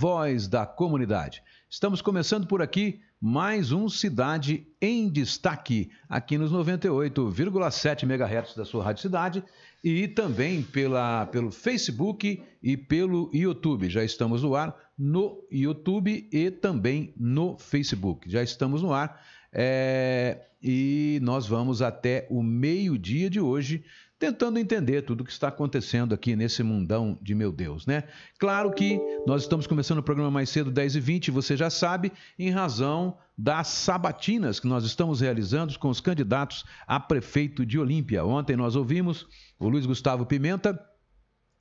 voz da comunidade. Estamos começando por aqui mais um Cidade em Destaque, aqui nos 98,7 MHz da sua Rádio Cidade e também pela, pelo Facebook e pelo YouTube. Já estamos no ar no YouTube e também no Facebook. Já estamos no ar é, e nós vamos até o meio-dia de hoje tentando entender tudo o que está acontecendo aqui nesse mundão de meu Deus, né? Claro que nós estamos começando o programa mais cedo, 10h20, você já sabe, em razão das sabatinas que nós estamos realizando com os candidatos a prefeito de Olímpia. Ontem nós ouvimos o Luiz Gustavo Pimenta.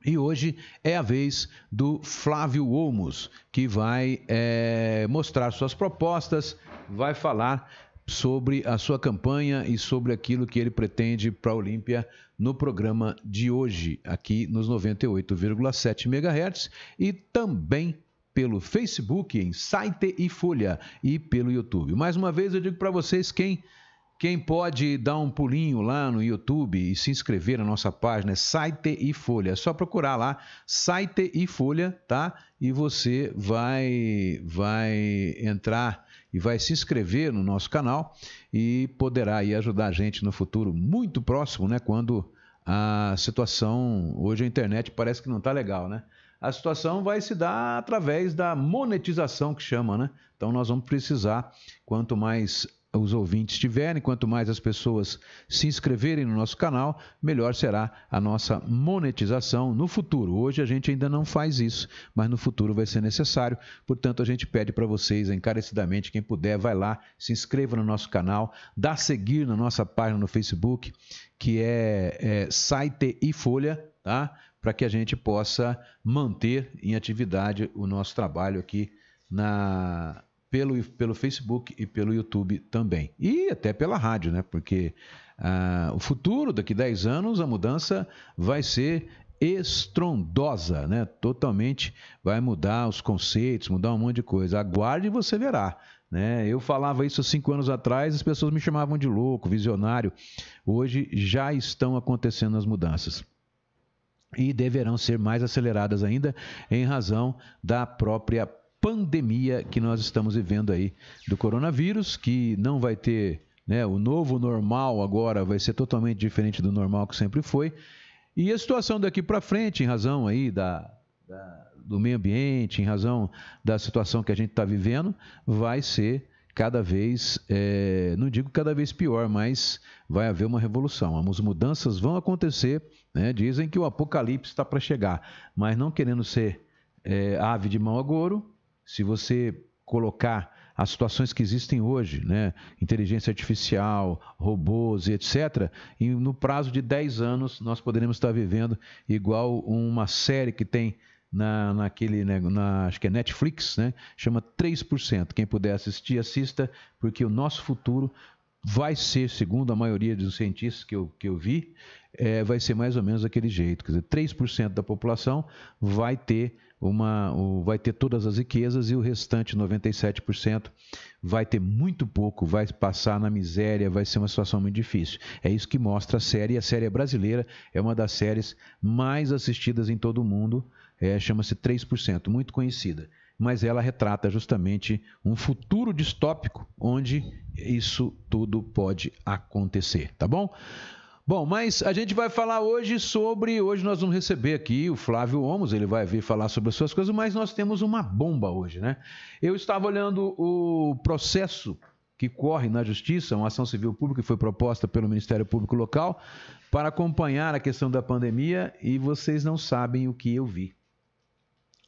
E hoje é a vez do Flávio Olmos, que vai é, mostrar suas propostas, vai falar sobre a sua campanha e sobre aquilo que ele pretende para a Olímpia no programa de hoje, aqui nos 98,7 MHz e também pelo Facebook, em Site e Folha e pelo YouTube. Mais uma vez eu digo para vocês quem quem pode dar um pulinho lá no YouTube e se inscrever na nossa página é Site e Folha. É só procurar lá Site e Folha, tá? E você vai vai entrar e vai se inscrever no nosso canal e poderá aí ajudar a gente no futuro muito próximo, né? Quando a situação, hoje a internet parece que não está legal, né? A situação vai se dar através da monetização que chama, né? Então nós vamos precisar, quanto mais os ouvintes tiverem, quanto mais as pessoas se inscreverem no nosso canal, melhor será a nossa monetização no futuro. Hoje a gente ainda não faz isso, mas no futuro vai ser necessário. Portanto, a gente pede para vocês encarecidamente, quem puder, vai lá, se inscreva no nosso canal, dá seguir na nossa página no Facebook, que é, é Site e Folha, tá? Para que a gente possa manter em atividade o nosso trabalho aqui na pelo, pelo Facebook e pelo YouTube também. E até pela rádio, né? Porque ah, o futuro, daqui 10 anos, a mudança vai ser estrondosa, né? Totalmente vai mudar os conceitos, mudar um monte de coisa. Aguarde e você verá. Né? Eu falava isso há cinco anos atrás, as pessoas me chamavam de louco, visionário. Hoje já estão acontecendo as mudanças e deverão ser mais aceleradas ainda em razão da própria pandemia que nós estamos vivendo aí do coronavírus, que não vai ter, né, o novo normal agora vai ser totalmente diferente do normal que sempre foi. E a situação daqui para frente, em razão aí da, da, do meio ambiente, em razão da situação que a gente está vivendo, vai ser cada vez, é, não digo cada vez pior, mas vai haver uma revolução. As mudanças vão acontecer, né? dizem que o apocalipse está para chegar, mas não querendo ser é, ave de mão agouro, se você colocar as situações que existem hoje, né? inteligência artificial, robôs e etc., e no prazo de 10 anos nós poderemos estar vivendo igual uma série que tem na, naquele, né, na, acho que é Netflix, né? chama 3%. Quem puder assistir, assista, porque o nosso futuro vai ser, segundo a maioria dos cientistas que eu, que eu vi, é, vai ser mais ou menos daquele jeito. Quer dizer, 3% da população vai ter uma, o, vai ter todas as riquezas e o restante 97% vai ter muito pouco, vai passar na miséria, vai ser uma situação muito difícil. É isso que mostra a série. A série brasileira é uma das séries mais assistidas em todo o mundo, é, chama-se 3%, muito conhecida. Mas ela retrata justamente um futuro distópico onde isso tudo pode acontecer, tá bom? Bom, mas a gente vai falar hoje sobre. Hoje nós vamos receber aqui o Flávio Omos, ele vai vir falar sobre as suas coisas, mas nós temos uma bomba hoje, né? Eu estava olhando o processo que corre na Justiça, uma ação civil pública que foi proposta pelo Ministério Público Local para acompanhar a questão da pandemia e vocês não sabem o que eu vi.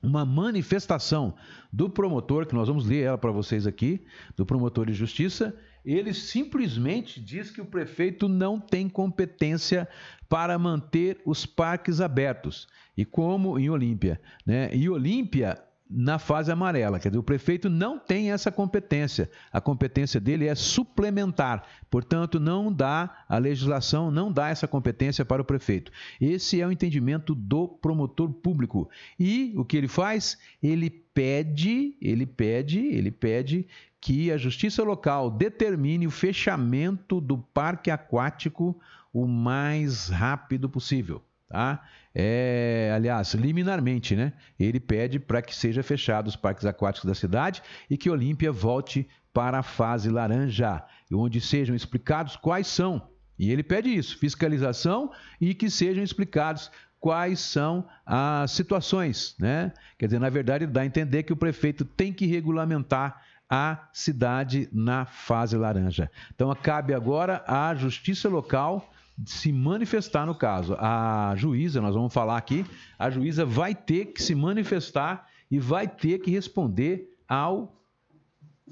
Uma manifestação do promotor, que nós vamos ler ela para vocês aqui, do promotor de justiça, ele simplesmente diz que o prefeito não tem competência para manter os parques abertos. E como em Olímpia, né? E Olímpia na fase amarela, quer dizer, o prefeito não tem essa competência. A competência dele é suplementar. Portanto, não dá a legislação não dá essa competência para o prefeito. Esse é o entendimento do promotor público. E o que ele faz? Ele pede, ele pede, ele pede que a justiça local determine o fechamento do parque aquático o mais rápido possível. tá? É, aliás, liminarmente, né? Ele pede para que seja fechado os parques aquáticos da cidade e que Olímpia volte para a fase laranja, onde sejam explicados quais são. E ele pede isso, fiscalização e que sejam explicados quais são as situações, né? Quer dizer, na verdade, dá a entender que o prefeito tem que regulamentar a cidade na fase laranja. Então, cabe agora à justiça local se manifestar no caso. A juíza, nós vamos falar aqui, a juíza vai ter que se manifestar e vai ter que responder ao,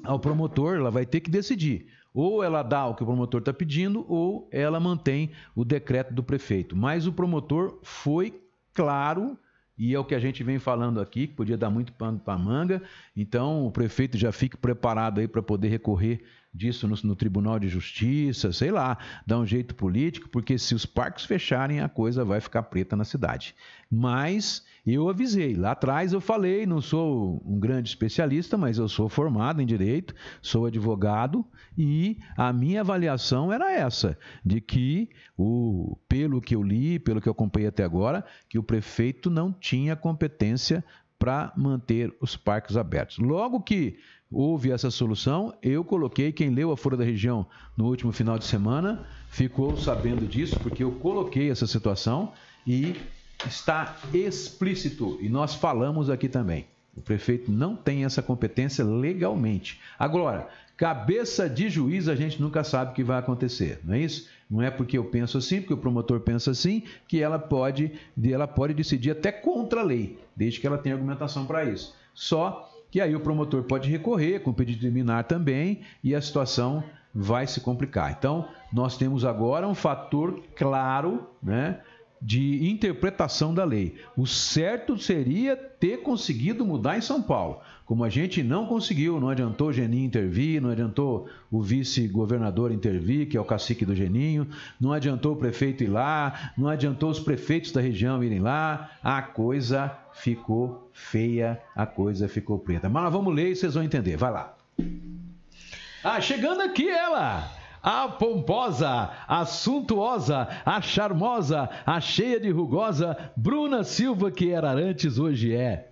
ao promotor, ela vai ter que decidir. Ou ela dá o que o promotor está pedindo, ou ela mantém o decreto do prefeito. Mas o promotor foi claro, e é o que a gente vem falando aqui, que podia dar muito pano para manga. Então, o prefeito já fique preparado aí para poder recorrer disso no, no, Tribunal de Justiça, sei lá, dá um jeito político, porque se os parques fecharem, a coisa vai ficar preta na cidade. Mas eu avisei, lá atrás eu falei, não sou um grande especialista, mas eu sou formado em direito, sou advogado e a minha avaliação era essa, de que o pelo que eu li, pelo que eu acompanhei até agora, que o prefeito não tinha competência para manter os parques abertos. Logo que houve essa solução, eu coloquei, quem leu a Folha da Região no último final de semana ficou sabendo disso, porque eu coloquei essa situação e está explícito, e nós falamos aqui também. O prefeito não tem essa competência legalmente. Agora, cabeça de juiz a gente nunca sabe o que vai acontecer, não é isso? Não é porque eu penso assim, porque o promotor pensa assim, que ela pode, ela pode decidir até contra a lei, desde que ela tenha argumentação para isso. Só que aí o promotor pode recorrer com pedido de liminar também e a situação vai se complicar. Então, nós temos agora um fator claro, né? de interpretação da lei. O certo seria ter conseguido mudar em São Paulo. Como a gente não conseguiu, não adiantou o Geninho intervir, não adiantou o vice-governador intervir, que é o cacique do Geninho, não adiantou o prefeito ir lá, não adiantou os prefeitos da região irem lá, a coisa ficou feia, a coisa ficou preta. Mas nós vamos ler e vocês vão entender. Vai lá. Ah, chegando aqui ela! a pomposa, a suntuosa, a charmosa, a cheia de rugosa, Bruna Silva, que era antes, hoje é.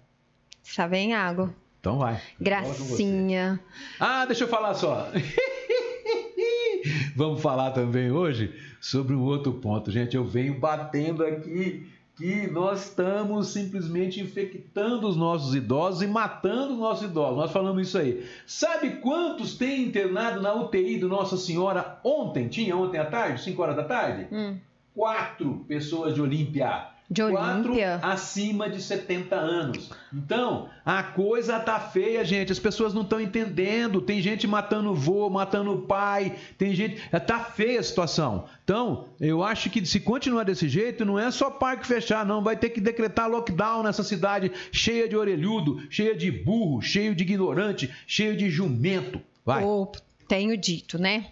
Está bem, água. Então vai. Gracinha. Ah, deixa eu falar só. Vamos falar também hoje sobre um outro ponto. Gente, eu venho batendo aqui que nós estamos simplesmente infectando os nossos idosos e matando os nossos idosos. Nós falamos isso aí. Sabe quantos tem internado na UTI do Nossa Senhora ontem? Tinha ontem à tarde, 5 horas da tarde? Hum. Quatro pessoas de Olímpia. De Olímpia? acima de 70 anos. Então, a coisa tá feia, gente. As pessoas não estão entendendo. Tem gente matando o vô, matando o pai. Tem gente. Tá feia a situação. Então, eu acho que se continuar desse jeito, não é só parque fechar, não. Vai ter que decretar lockdown nessa cidade cheia de orelhudo, cheia de burro, cheio de ignorante, cheio de jumento. Vai. Oh, tenho dito, né?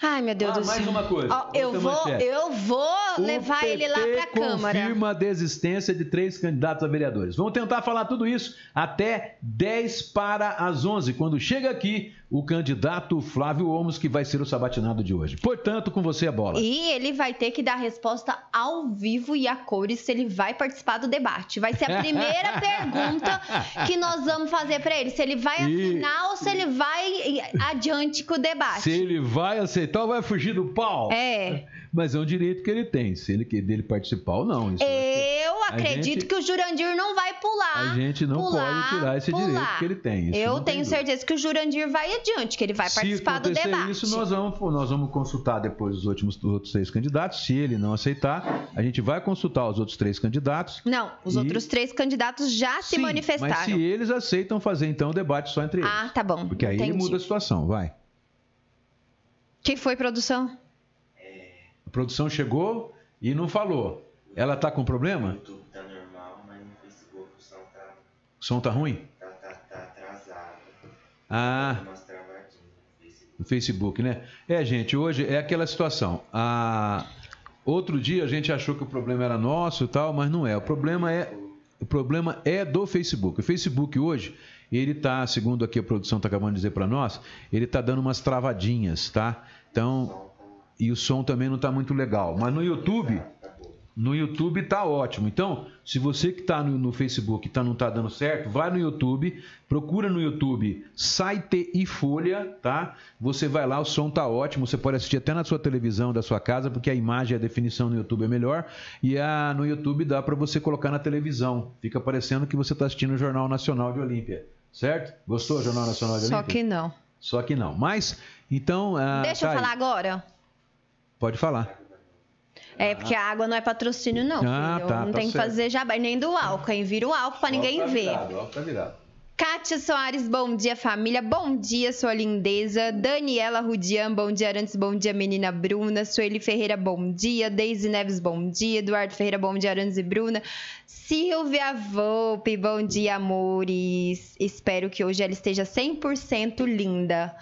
Ai, meu Deus ah, do céu. Mais uma coisa. Eu, vou, eu vou levar ele lá para a Câmara. confirma a desistência de três candidatos a vereadores. Vamos tentar falar tudo isso até 10 para as 11, quando chega aqui o candidato Flávio Olmos, que vai ser o sabatinado de hoje. Portanto, com você a bola. E ele vai ter que dar resposta ao vivo e a cores se ele vai participar do debate. Vai ser a primeira pergunta que nós vamos fazer para ele. Se ele vai assinar e... ou se ele vai adiante com o debate. Se ele vai aceitar ou vai fugir do pau. É. Mas é um direito que ele tem, se ele dele participar ou não. Isso eu acredito gente, que o Jurandir não vai pular. A gente não pular, pode tirar esse pular. direito que ele tem. Isso eu tenho certeza que o Jurandir vai adiante, que ele vai participar do debate. isso, nós vamos, nós vamos consultar depois os, últimos, os outros três candidatos. Se ele não aceitar, a gente vai consultar os outros três candidatos. Não, os e... outros três candidatos já Sim, se manifestaram. Mas se eles aceitam fazer então o debate só entre eles. Ah, tá bom. Porque aí Entendi. muda a situação, vai. Que foi, produção? A produção chegou e não falou. Ela tá com problema? O YouTube tá normal, mas no Facebook o som tá. O som tá ruim? Tá, tá, tá atrasado. Ah. No Facebook, né? É, gente, hoje é aquela situação. A... Outro dia a gente achou que o problema era nosso e tal, mas não é. O problema é, o problema é do Facebook. O Facebook hoje, ele tá, segundo aqui a produção está acabando de dizer para nós, ele tá dando umas travadinhas, tá? Então, e o som também não está muito legal. Mas no YouTube, No YouTube tá ótimo. Então, se você que está no, no, Facebook tá, não está dando certo, vai no YouTube, procura no YouTube Site e Folha, tá? Você vai lá, o som tá ótimo, você pode assistir até na sua televisão da sua casa, porque a imagem e a definição no YouTube é melhor. E a, no YouTube dá para você colocar na televisão. Fica parecendo que você está assistindo o Jornal Nacional de Olímpia. Certo? Gostou do Jornal Nacional de Olímpia? Só que não. Só que não. Mas, então. Ah, Deixa tá eu falar aí. agora. Pode falar. É, porque a água não é patrocínio, não. Ah, filho. tá, não tá tem certo. que fazer jabá, nem do álcool, hein? Vira o álcool pra ninguém tá ver. Virado, tá virado. Kátia Soares, bom dia, família. Bom dia, sua lindeza. Daniela Rudian, bom dia, Arantes. Bom dia, menina Bruna. Sueli Ferreira, bom dia. Deise Neves, bom dia. Eduardo Ferreira, bom dia, Arantes e Bruna. Silvia Volpe, bom dia, amores. Espero que hoje ela esteja 100% linda.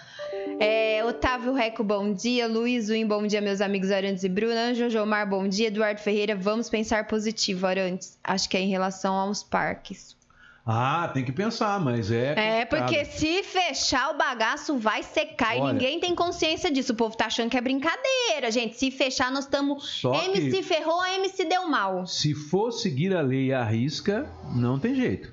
É, Otávio Reco, bom dia. Luiz Win, bom dia, meus amigos Arantes e Bruna. Jojo Mar, bom dia. Eduardo Ferreira, vamos pensar positivo, Arantes. Acho que é em relação aos parques. Ah, tem que pensar, mas é. É, porque se fechar o bagaço vai secar Olha, e ninguém tem consciência disso. O povo tá achando que é brincadeira, gente. Se fechar, nós estamos. MC ferrou, MC deu mal. Se for seguir a lei à risca, não tem jeito.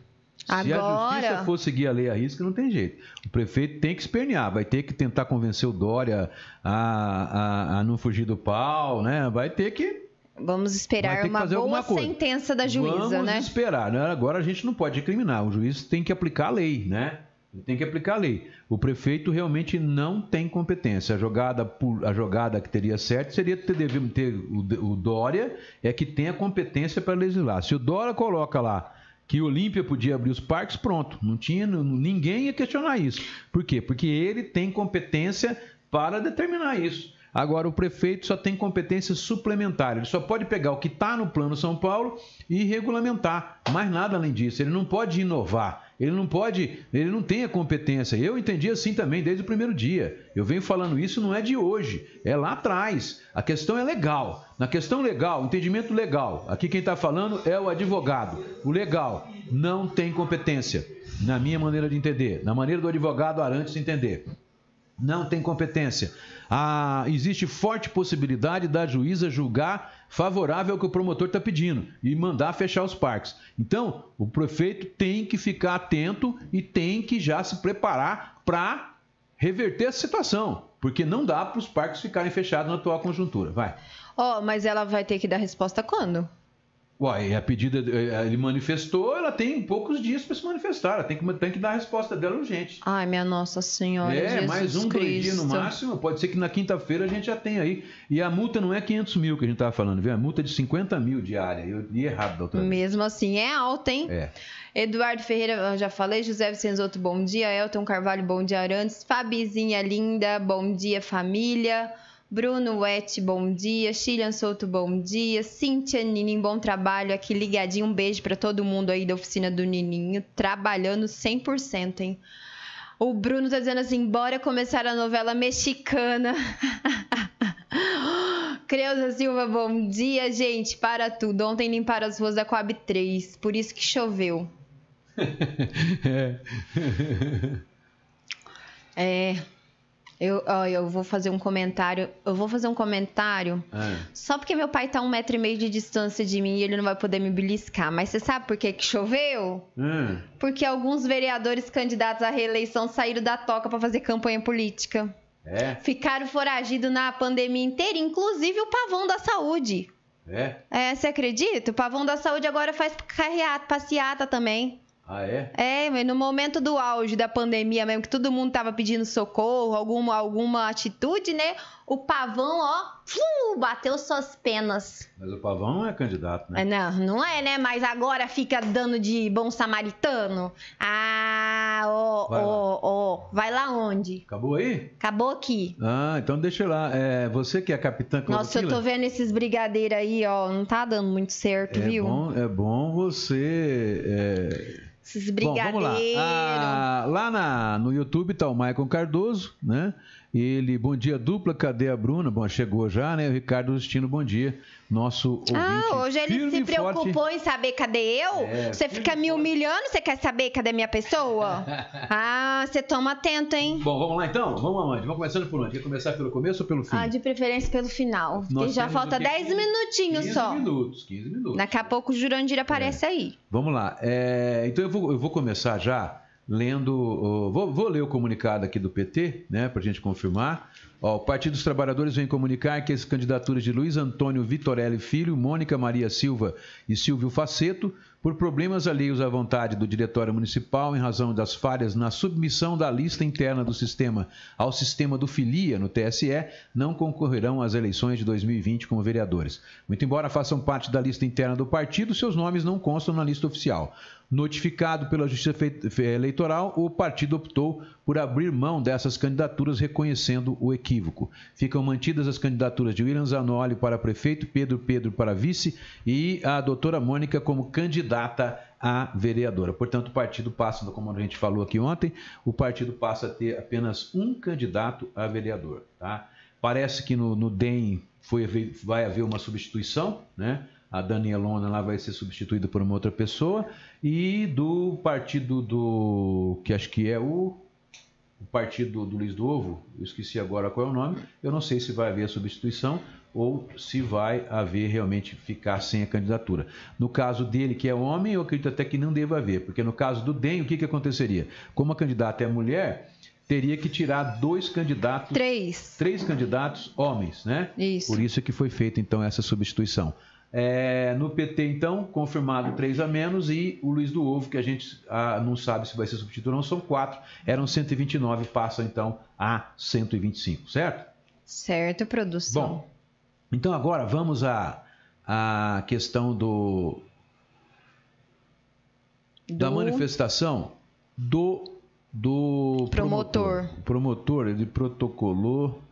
Agora... Se a justiça for seguir a lei à risca, não tem jeito. O prefeito tem que espernear, vai ter que tentar convencer o Dória a, a, a não fugir do pau, né? Vai ter que Vamos esperar uma boa sentença da juíza, Vamos né? Vamos esperar. Né? Agora a gente não pode incriminar. O juiz tem que aplicar a lei, né? Ele tem que aplicar a lei. O prefeito realmente não tem competência. A jogada, a jogada que teria certo seria ter, ter o, o Dória é que tem a competência para legislar. Se o Dória coloca lá que o Olímpia podia abrir os parques, pronto. Não tinha, ninguém ia questionar isso. Por quê? Porque ele tem competência para determinar isso. Agora, o prefeito só tem competência suplementar. Ele só pode pegar o que está no Plano São Paulo e regulamentar. Mais nada além disso. Ele não pode inovar. Ele não pode, ele não tem a competência. Eu entendi assim também desde o primeiro dia. Eu venho falando isso não é de hoje, é lá atrás. A questão é legal. Na questão legal, entendimento legal. Aqui quem está falando é o advogado. O legal não tem competência, na minha maneira de entender, na maneira do advogado Arantes entender. Não tem competência ah, existe forte possibilidade da juíza julgar favorável ao que o promotor está pedindo e mandar fechar os parques. Então, o prefeito tem que ficar atento e tem que já se preparar para reverter essa situação, porque não dá para os parques ficarem fechados na atual conjuntura. Vai. Ó, oh, mas ela vai ter que dar resposta quando? Uai, a pedida, eh, ele manifestou, ela tem poucos dias para se manifestar, ela tem que, tem que dar a resposta dela urgente. Ai, minha Nossa Senhora. É, Jesus mais um, dois dias no máximo, pode ser que na quinta-feira a gente já tenha aí. E a multa não é 500 mil que a gente estava falando, viu? A multa é de 50 mil diária. Eu li errado, doutora. Mesmo assim, é alta, hein? É. Eduardo Ferreira, já falei. José Vicenzoto, bom dia. Elton Carvalho, bom dia, Arantes. Fabizinha linda, bom dia, família. Bruno Wet, bom dia. Chilian Souto, bom dia. Cíntia Nininho, bom trabalho aqui ligadinho. Um beijo para todo mundo aí da oficina do Nininho, trabalhando 100%, hein? O Bruno tá dizendo assim: bora começar a novela mexicana. Creuza Silva, bom dia, gente. Para tudo. Ontem limparam as ruas da Coab 3, por isso que choveu. é. Eu, ó, eu vou fazer um comentário. Eu vou fazer um comentário é. só porque meu pai tá um metro e meio de distância de mim e ele não vai poder me beliscar. Mas você sabe por que, que choveu? É. Porque alguns vereadores candidatos à reeleição saíram da toca para fazer campanha política. É. Ficaram foragidos na pandemia inteira, inclusive o pavão da saúde. É? É, você acredita? O pavão da saúde agora faz carreata, passeata também. Ah, é? É, mas no momento do auge da pandemia mesmo, que todo mundo tava pedindo socorro, alguma, alguma atitude, né? O pavão, ó, flu, bateu suas penas. Mas o pavão não é candidato, né? É, não, não é, né? Mas agora fica dando de bom samaritano. Ah, ó, ó, ó. Vai lá onde? Acabou aí? Acabou aqui. Ah, então deixa lá. É, você que é capitã Nossa, eu tô vendo esses brigadeiros aí, ó. Não tá dando muito certo, é viu? Bom, é bom você. É esses brigadeiros. Bom, vamos lá. Ah, lá na, no YouTube tá o Maicon Cardoso, né? Ele, bom dia dupla, cadê a Bruna? Bom, chegou já, né? O Ricardo Justino, bom dia. Nosso ouvinte. Ah, hoje ele se e forte. preocupou em saber cadê eu? É, você fica me humilhando, você quer saber cadê minha pessoa? ah, você toma atento, hein? Bom, vamos lá então? Vamos aonde? Vamos começando por onde? Quer começar pelo começo ou pelo fim? Ah, de preferência pelo final. Porque já falta o quê? 10 minutinhos 15 só. minutos, 15 minutos. Daqui a pouco o Jurandir aparece aí. Vamos lá. É, então eu vou, eu vou começar já lendo. vou, vou ler o comunicado aqui do PT, né, para a gente confirmar. O Partido dos Trabalhadores vem comunicar que as candidaturas de Luiz Antônio Vitorelli Filho, Mônica Maria Silva e Silvio Faceto, por problemas alheios à vontade do Diretório Municipal em razão das falhas na submissão da lista interna do sistema ao sistema do Filia no TSE, não concorrerão às eleições de 2020 como vereadores. Muito embora façam parte da lista interna do partido, seus nomes não constam na lista oficial. Notificado pela Justiça Eleitoral, o partido optou por abrir mão dessas candidaturas, reconhecendo o equívoco. Ficam mantidas as candidaturas de William Zanoli para prefeito, Pedro Pedro para vice e a doutora Mônica como candidata a vereadora. Portanto, o partido passa, como a gente falou aqui ontem, o partido passa a ter apenas um candidato a vereador. Tá? Parece que no, no DEM foi, vai haver uma substituição, né? A Danielona lá vai ser substituída por uma outra pessoa. E do partido do. que acho que é o. O partido do Luiz do Ovo, eu esqueci agora qual é o nome. Eu não sei se vai haver a substituição ou se vai haver realmente ficar sem a candidatura. No caso dele, que é homem, eu acredito até que não deva haver, porque no caso do DEM, o que, que aconteceria? Como a candidata é mulher, teria que tirar dois candidatos Três. três candidatos homens, né? Isso. Por isso que foi feita então essa substituição. É, no PT, então, confirmado três a menos e o Luiz do Ovo, que a gente ah, não sabe se vai ser substituído ou não, são quatro. Eram 129, passam então a 125, certo? Certo, produção. Bom, então agora vamos à, à questão do, da Do- manifestação do, do Promotor. O promotor, ele protocolou.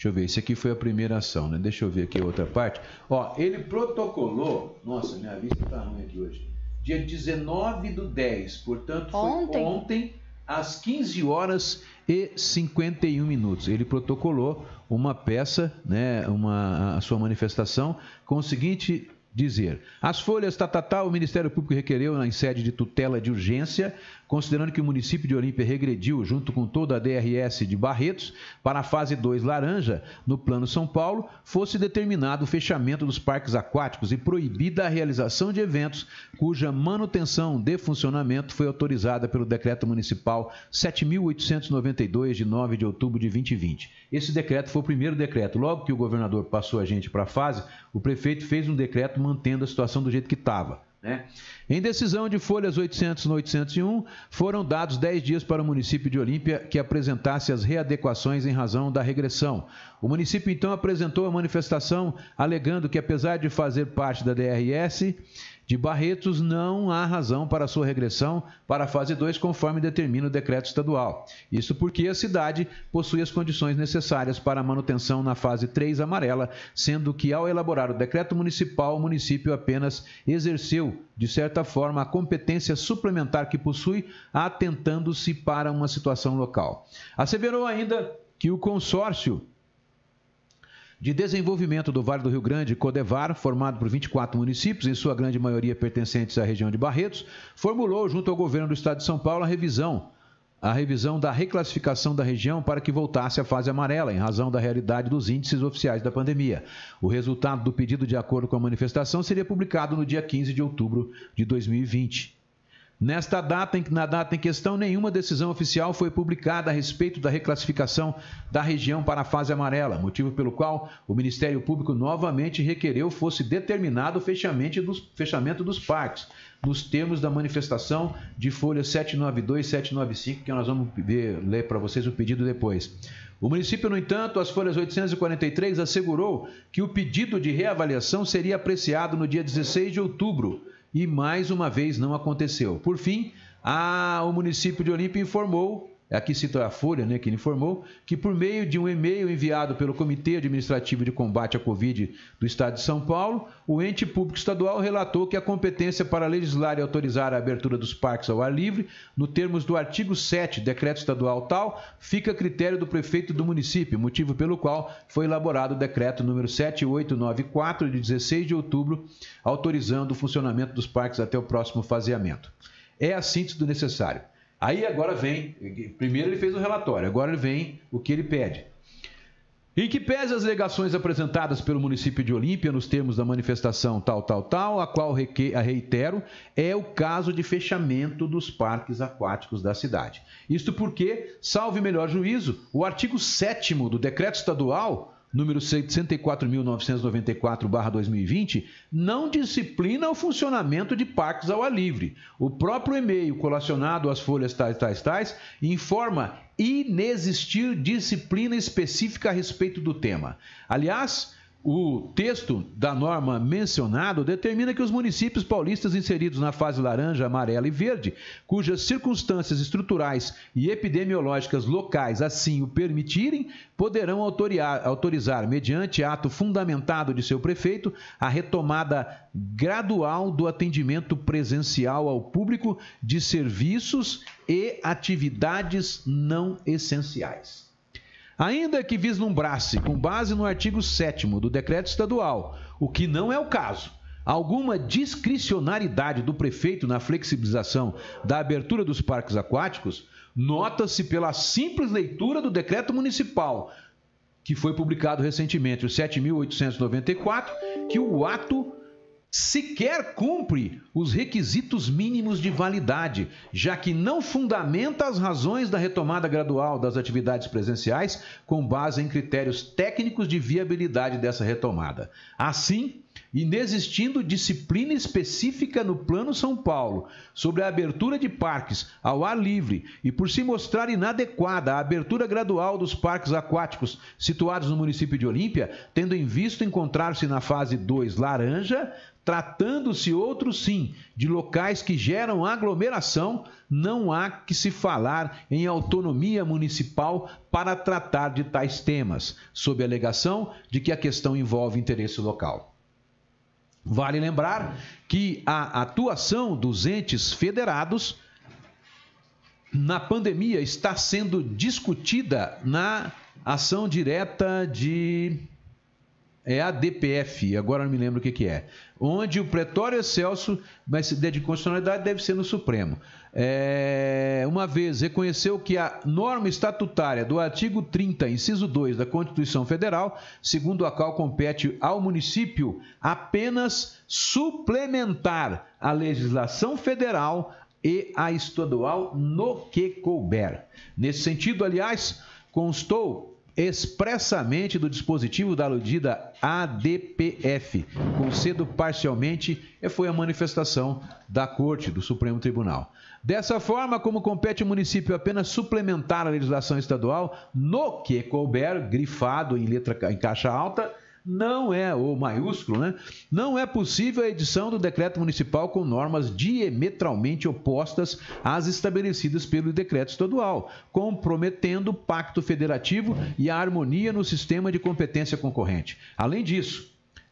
Deixa eu ver, esse aqui foi a primeira ação, né? Deixa eu ver aqui a outra parte. Ó, ele protocolou. Nossa, minha vista tá ruim aqui hoje. Dia 19 do 10, portanto, foi Ontem. ontem às 15 horas e 51 minutos. Ele protocolou uma peça, né, uma, a sua manifestação, com o seguinte dizer: As folhas tatatal, o Ministério Público requereu na sede de tutela de urgência, considerando que o município de Olímpia regrediu, junto com toda a DRS de Barretos, para a fase 2 laranja, no Plano São Paulo, fosse determinado o fechamento dos parques aquáticos e proibida a realização de eventos cuja manutenção de funcionamento foi autorizada pelo Decreto Municipal 7.892, de 9 de outubro de 2020. Esse decreto foi o primeiro decreto. Logo que o governador passou a gente para a fase, o prefeito fez um decreto mantendo a situação do jeito que estava. Né? Em decisão de folhas 800 e 801, foram dados 10 dias para o município de Olímpia que apresentasse as readequações em razão da regressão. O município então apresentou a manifestação alegando que, apesar de fazer parte da DRS, de Barretos não há razão para sua regressão para a fase 2, conforme determina o decreto estadual. Isso porque a cidade possui as condições necessárias para a manutenção na fase 3 amarela, sendo que ao elaborar o decreto municipal, o município apenas exerceu, de certa forma, a competência suplementar que possui, atentando-se para uma situação local. Asseverou ainda que o consórcio de Desenvolvimento do Vale do Rio Grande, Codevar, formado por 24 municípios, em sua grande maioria pertencentes à região de Barretos, formulou junto ao governo do estado de São Paulo a revisão a revisão da reclassificação da região para que voltasse à fase amarela, em razão da realidade dos índices oficiais da pandemia. O resultado do pedido, de acordo com a manifestação, seria publicado no dia 15 de outubro de 2020. Nesta data, em- na data em questão, nenhuma decisão oficial foi publicada a respeito da reclassificação da região para a fase amarela, motivo pelo qual o Ministério Público novamente requereu fosse determinado o fechamento dos, fechamento dos parques, nos termos da manifestação de folha 792 e 795, que nós vamos ver, ler para vocês o pedido depois. O município, no entanto, as folhas 843, assegurou que o pedido de reavaliação seria apreciado no dia 16 de outubro e mais uma vez não aconteceu. Por fim, a- o município de Olímpia informou aqui cita a Folha, né, que informou, que por meio de um e-mail enviado pelo Comitê Administrativo de Combate à Covid do Estado de São Paulo, o ente público estadual relatou que a competência para legislar e autorizar a abertura dos parques ao ar livre, no termos do artigo 7, decreto estadual tal, fica a critério do prefeito do município, motivo pelo qual foi elaborado o decreto número 7894 de 16 de outubro, autorizando o funcionamento dos parques até o próximo faseamento. É a síntese do necessário. Aí agora vem, primeiro ele fez o relatório, agora vem o que ele pede. Em que pese as alegações apresentadas pelo município de Olímpia nos termos da manifestação tal, tal, tal, a qual reitero, é o caso de fechamento dos parques aquáticos da cidade. Isto porque, salve melhor juízo, o artigo 7 do decreto estadual número 104.994-2020, não disciplina o funcionamento de parques ao ar livre. O próprio e-mail colacionado às folhas tais, tais, tais, informa inexistir disciplina específica a respeito do tema. Aliás, o texto da norma mencionado determina que os municípios paulistas inseridos na fase laranja, amarela e verde, cujas circunstâncias estruturais e epidemiológicas locais assim o permitirem, poderão autorizar, mediante ato fundamentado de seu prefeito, a retomada gradual do atendimento presencial ao público de serviços e atividades não essenciais. Ainda que vislumbrasse, com base no artigo 7 do decreto estadual, o que não é o caso, alguma discricionariedade do prefeito na flexibilização da abertura dos parques aquáticos, nota-se pela simples leitura do decreto municipal, que foi publicado recentemente, o 7.894, que o ato sequer cumpre os requisitos mínimos de validade, já que não fundamenta as razões da retomada gradual das atividades presenciais com base em critérios técnicos de viabilidade dessa retomada. Assim, inexistindo disciplina específica no Plano São Paulo sobre a abertura de parques ao ar livre e por se mostrar inadequada a abertura gradual dos parques aquáticos situados no município de Olímpia, tendo em vista encontrar-se na fase 2 laranja, Tratando-se outro sim de locais que geram aglomeração, não há que se falar em autonomia municipal para tratar de tais temas, sob a alegação de que a questão envolve interesse local. Vale lembrar que a atuação dos entes federados na pandemia está sendo discutida na ação direta de é a DPF, agora não me lembro o que, que é. Onde o pretório excelso, mas de constitucionalidade deve ser no Supremo. É, uma vez reconheceu que a norma estatutária do artigo 30, inciso 2 da Constituição Federal, segundo a qual compete ao município apenas suplementar a legislação federal e a estadual no que couber. Nesse sentido, aliás, constou expressamente do dispositivo da aludida ADPF, concedo parcialmente, e foi a manifestação da Corte do Supremo Tribunal. Dessa forma, como compete ao município apenas suplementar a legislação estadual no que couber, grifado em letra em caixa alta, não é, ou maiúsculo, né? Não é possível a edição do decreto municipal com normas diametralmente opostas às estabelecidas pelo decreto estadual, comprometendo o pacto federativo e a harmonia no sistema de competência concorrente. Além disso,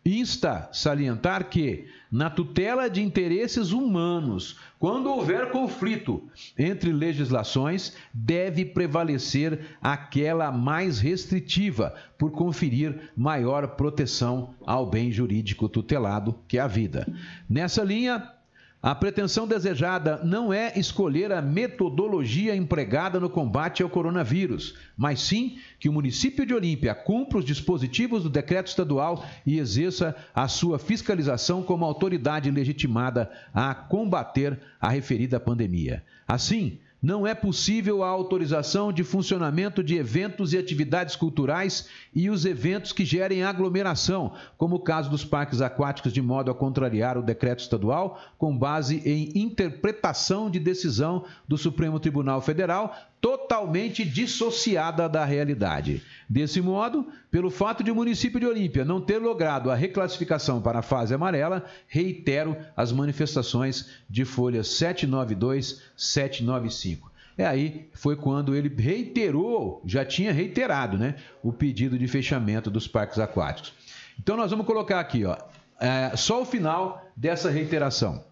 insta salientar que, na tutela de interesses humanos, quando houver conflito entre legislações, deve prevalecer aquela mais restritiva, por conferir maior proteção ao bem jurídico tutelado, que é a vida. Nessa linha, a pretensão desejada não é escolher a metodologia empregada no combate ao coronavírus, mas sim que o município de Olímpia cumpra os dispositivos do decreto estadual e exerça a sua fiscalização como autoridade legitimada a combater a referida pandemia. Assim, não é possível a autorização de funcionamento de eventos e atividades culturais e os eventos que gerem aglomeração, como o caso dos parques aquáticos, de modo a contrariar o decreto estadual, com base em interpretação de decisão do Supremo Tribunal Federal, totalmente dissociada da realidade. Desse modo, pelo fato de o município de Olímpia não ter logrado a reclassificação para a fase amarela, reitero as manifestações de folhas 792, 795. É aí foi quando ele reiterou, já tinha reiterado, né, o pedido de fechamento dos parques aquáticos. Então nós vamos colocar aqui, ó, é, só o final dessa reiteração.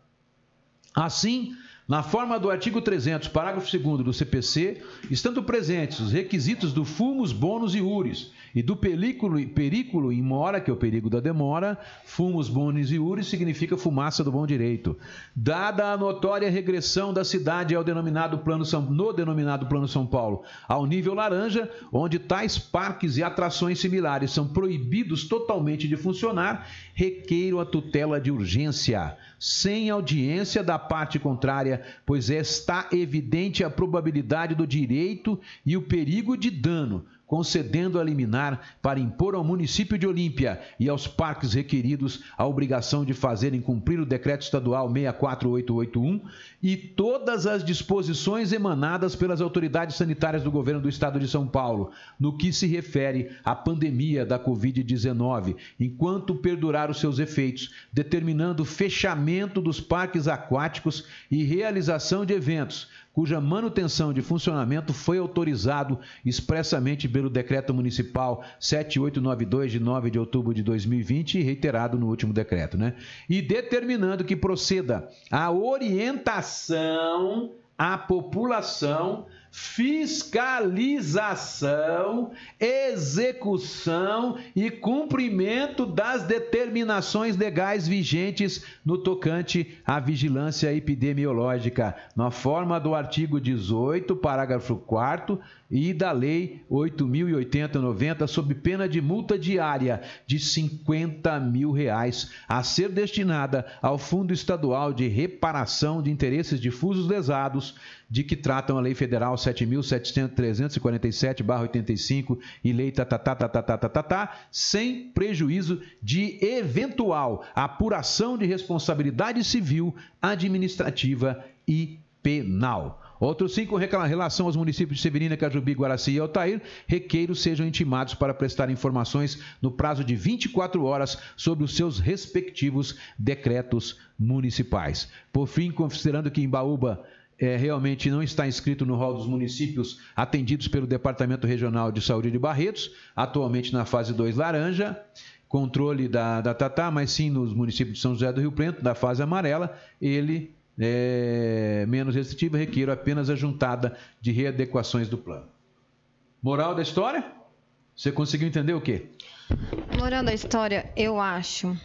Assim, na forma do artigo 300, parágrafo 2 do CPC, estando presentes os requisitos do fumos, bônus e URIs e do películo, perículo em mora, que é o perigo da demora, fumos, bônus e URIs significa fumaça do bom direito. Dada a notória regressão da cidade ao denominado plano São, no denominado Plano São Paulo ao nível laranja, onde tais parques e atrações similares são proibidos totalmente de funcionar, requeiro a tutela de urgência, sem audiência da parte contrária, pois está evidente a probabilidade do direito e o perigo de dano concedendo a liminar para impor ao município de Olímpia e aos parques requeridos a obrigação de fazerem cumprir o decreto estadual 64881 e todas as disposições emanadas pelas autoridades sanitárias do governo do estado de São Paulo, no que se refere à pandemia da COVID-19, enquanto perdurar os seus efeitos, determinando fechamento dos parques aquáticos e realização de eventos cuja manutenção de funcionamento foi autorizado expressamente pelo Decreto Municipal 7892, de 9 de outubro de 2020, e reiterado no último decreto, né? E determinando que proceda a orientação à população fiscalização, execução e cumprimento das determinações legais vigentes no tocante à vigilância epidemiológica, na forma do artigo 18, parágrafo 4 e da Lei 8.080-90, sob pena de multa diária de 50 mil reais, a ser destinada ao Fundo Estadual de Reparação de Interesses Difusos Lesados, de que tratam a Lei Federal 7.347-85 e Lei tatatatatatatatá, sem prejuízo de eventual apuração de responsabilidade civil, administrativa e penal. Outros cinco, relação aos municípios de Severina, Cajubi, Guaraci e Altair, requeiros sejam intimados para prestar informações no prazo de 24 horas sobre os seus respectivos decretos municipais. Por fim, considerando que em Baúba é, realmente não está inscrito no rol dos municípios atendidos pelo Departamento Regional de Saúde de Barretos, atualmente na fase 2 laranja, controle da, da Tatá, mas sim nos municípios de São José do Rio Preto, da fase amarela, ele é menos restritivo, requer apenas a juntada de readequações do plano. Moral da história? Você conseguiu entender o quê? Moral da história, eu acho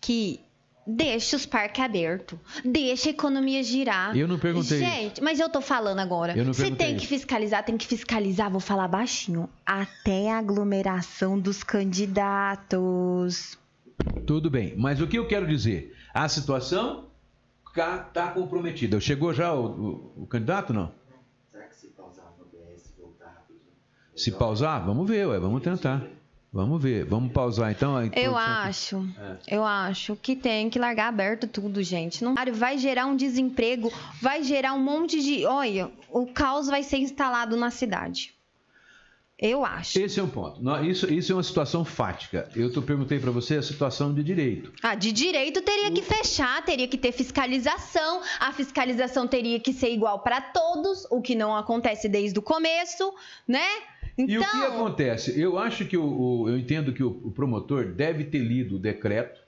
que Deixa os parques abertos. Deixa a economia girar. Eu não perguntei. Gente, isso. mas eu tô falando agora. Eu não Se tem que fiscalizar, tem que fiscalizar, vou falar baixinho. Até a aglomeração dos candidatos. Tudo bem, mas o que eu quero dizer? A situação está comprometida. Chegou já o, o, o candidato, não? Será que se pausar no BS voltar rapidinho? Se pausar, vamos ver, ué, vamos tentar. Vamos ver, vamos pausar então. Eu acho, é. eu acho que tem que largar aberto tudo, gente. Não vai gerar um desemprego, vai gerar um monte de, olha, o caos vai ser instalado na cidade. Eu acho. Esse é um ponto. Isso, isso é uma situação fática. Eu tô, perguntei para você a situação de direito. Ah, de direito teria que fechar, teria que ter fiscalização. A fiscalização teria que ser igual para todos, o que não acontece desde o começo, né? Então... E o que então- acontece? Eu acho que o, o eu entendo que o, o, promotor deve ter lido o decreto,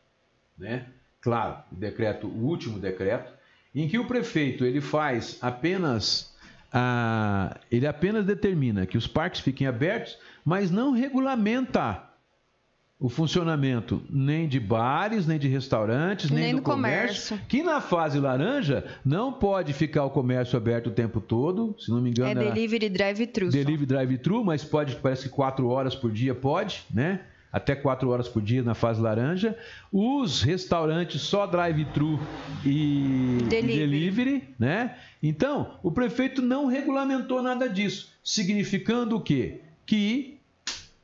né? Claro, o decreto, o último decreto, em que o prefeito ele faz apenas a, ele apenas determina que os parques fiquem abertos, mas não regulamenta o funcionamento nem de bares, nem de restaurantes, nem, nem do, do comércio, comércio, Que na fase laranja não pode ficar o comércio aberto o tempo todo, se não me engano. É delivery drive-thru. Delivery drive-thru, mas pode, parece que quatro horas por dia pode, né? Até quatro horas por dia na fase laranja. Os restaurantes só drive-thru e delivery. delivery, né? Então, o prefeito não regulamentou nada disso, significando o quê? Que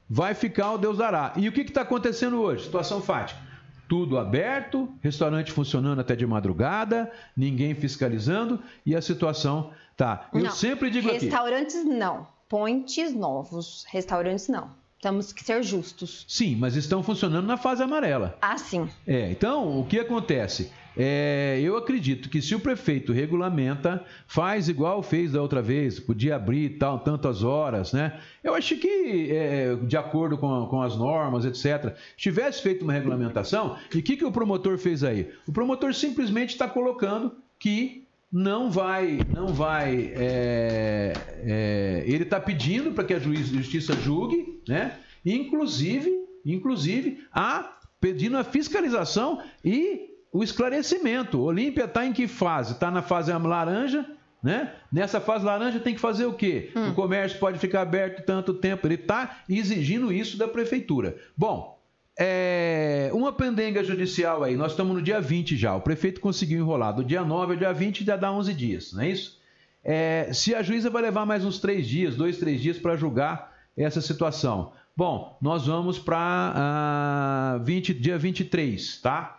vai ficar o Deus dará. E o que está acontecendo hoje? Situação fática. Tudo aberto, restaurante funcionando até de madrugada, ninguém fiscalizando e a situação tá. Eu não, sempre digo restaurantes aqui. Restaurantes não, pontes novos, restaurantes não. Temos que ser justos. Sim, mas estão funcionando na fase amarela. Ah, sim. É, então o que acontece? é, eu acredito que se o prefeito regulamenta, faz igual fez da outra vez, podia abrir tal, tantas horas, né? Eu acho que, é, de acordo com, com, as normas, etc., tivesse feito uma regulamentação, e o que, que o promotor fez aí? O promotor simplesmente está colocando que não vai, não vai, é, é, ele está pedindo para que a justiça julgue, né? Inclusive, inclusive, a pedindo a fiscalização e o esclarecimento. O Olímpia está em que fase? Está na fase laranja, né? Nessa fase laranja tem que fazer o quê? Hum. O comércio pode ficar aberto tanto tempo. Ele está exigindo isso da prefeitura. Bom, é, uma pendenga judicial aí, nós estamos no dia 20 já. O prefeito conseguiu enrolar do dia 9 ao dia 20, já dá 11 dias, não é isso? É, se a juíza vai levar mais uns três dias, dois, três dias para julgar essa situação. Bom, nós vamos para uh, dia 23, tá?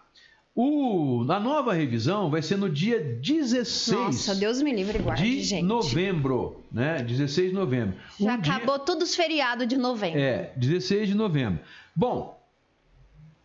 O, a nova revisão vai ser no dia 16 Nossa, Deus me livre guarde, de gente. novembro, né? 16 de novembro. Já um acabou dia... todos os feriados de novembro. É, 16 de novembro. Bom,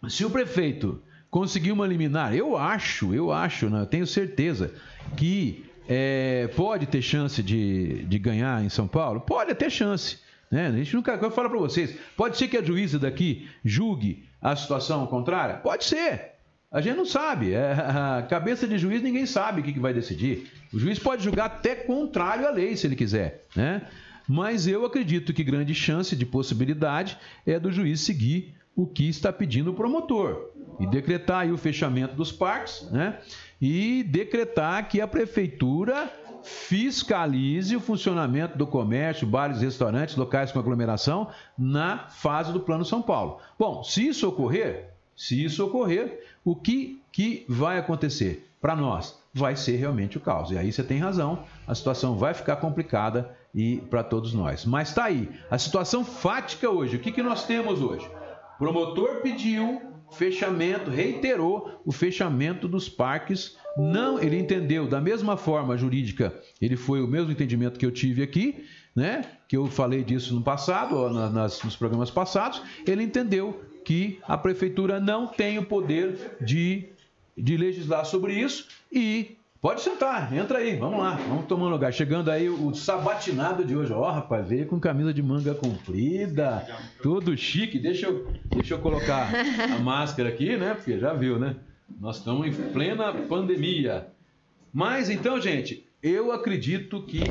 se o prefeito conseguir uma liminar, eu acho, eu acho, né? eu tenho certeza que é, pode ter chance de, de ganhar em São Paulo? Pode ter chance. Né? A gente nunca. Eu falo para vocês, pode ser que a juíza daqui julgue a situação contrária? Pode ser. A gente não sabe. É, a cabeça de juiz ninguém sabe o que, que vai decidir. O juiz pode julgar até contrário à lei, se ele quiser. Né? Mas eu acredito que grande chance de possibilidade é do juiz seguir o que está pedindo o promotor e decretar aí o fechamento dos parques, né? E decretar que a prefeitura fiscalize o funcionamento do comércio, bares, restaurantes, locais com aglomeração na fase do Plano São Paulo. Bom, se isso ocorrer, se isso ocorrer, o que, que vai acontecer? Para nós, vai ser realmente o caos. E aí você tem razão, a situação vai ficar complicada e para todos nós. Mas está aí, a situação fática hoje. O que, que nós temos hoje? Promotor pediu fechamento, reiterou o fechamento dos parques. Não, ele entendeu da mesma forma jurídica, ele foi o mesmo entendimento que eu tive aqui, né? Que eu falei disso no passado, nas, nos programas passados. Ele entendeu que a prefeitura não tem o poder de, de legislar sobre isso e Pode sentar, entra aí, vamos lá, vamos tomar lugar. Chegando aí o sabatinado de hoje. Ó, oh, rapaz, veio com camisa de manga comprida, tudo chique. Deixa eu, deixa eu colocar a máscara aqui, né? Porque já viu, né? Nós estamos em plena pandemia. Mas então, gente, eu acredito que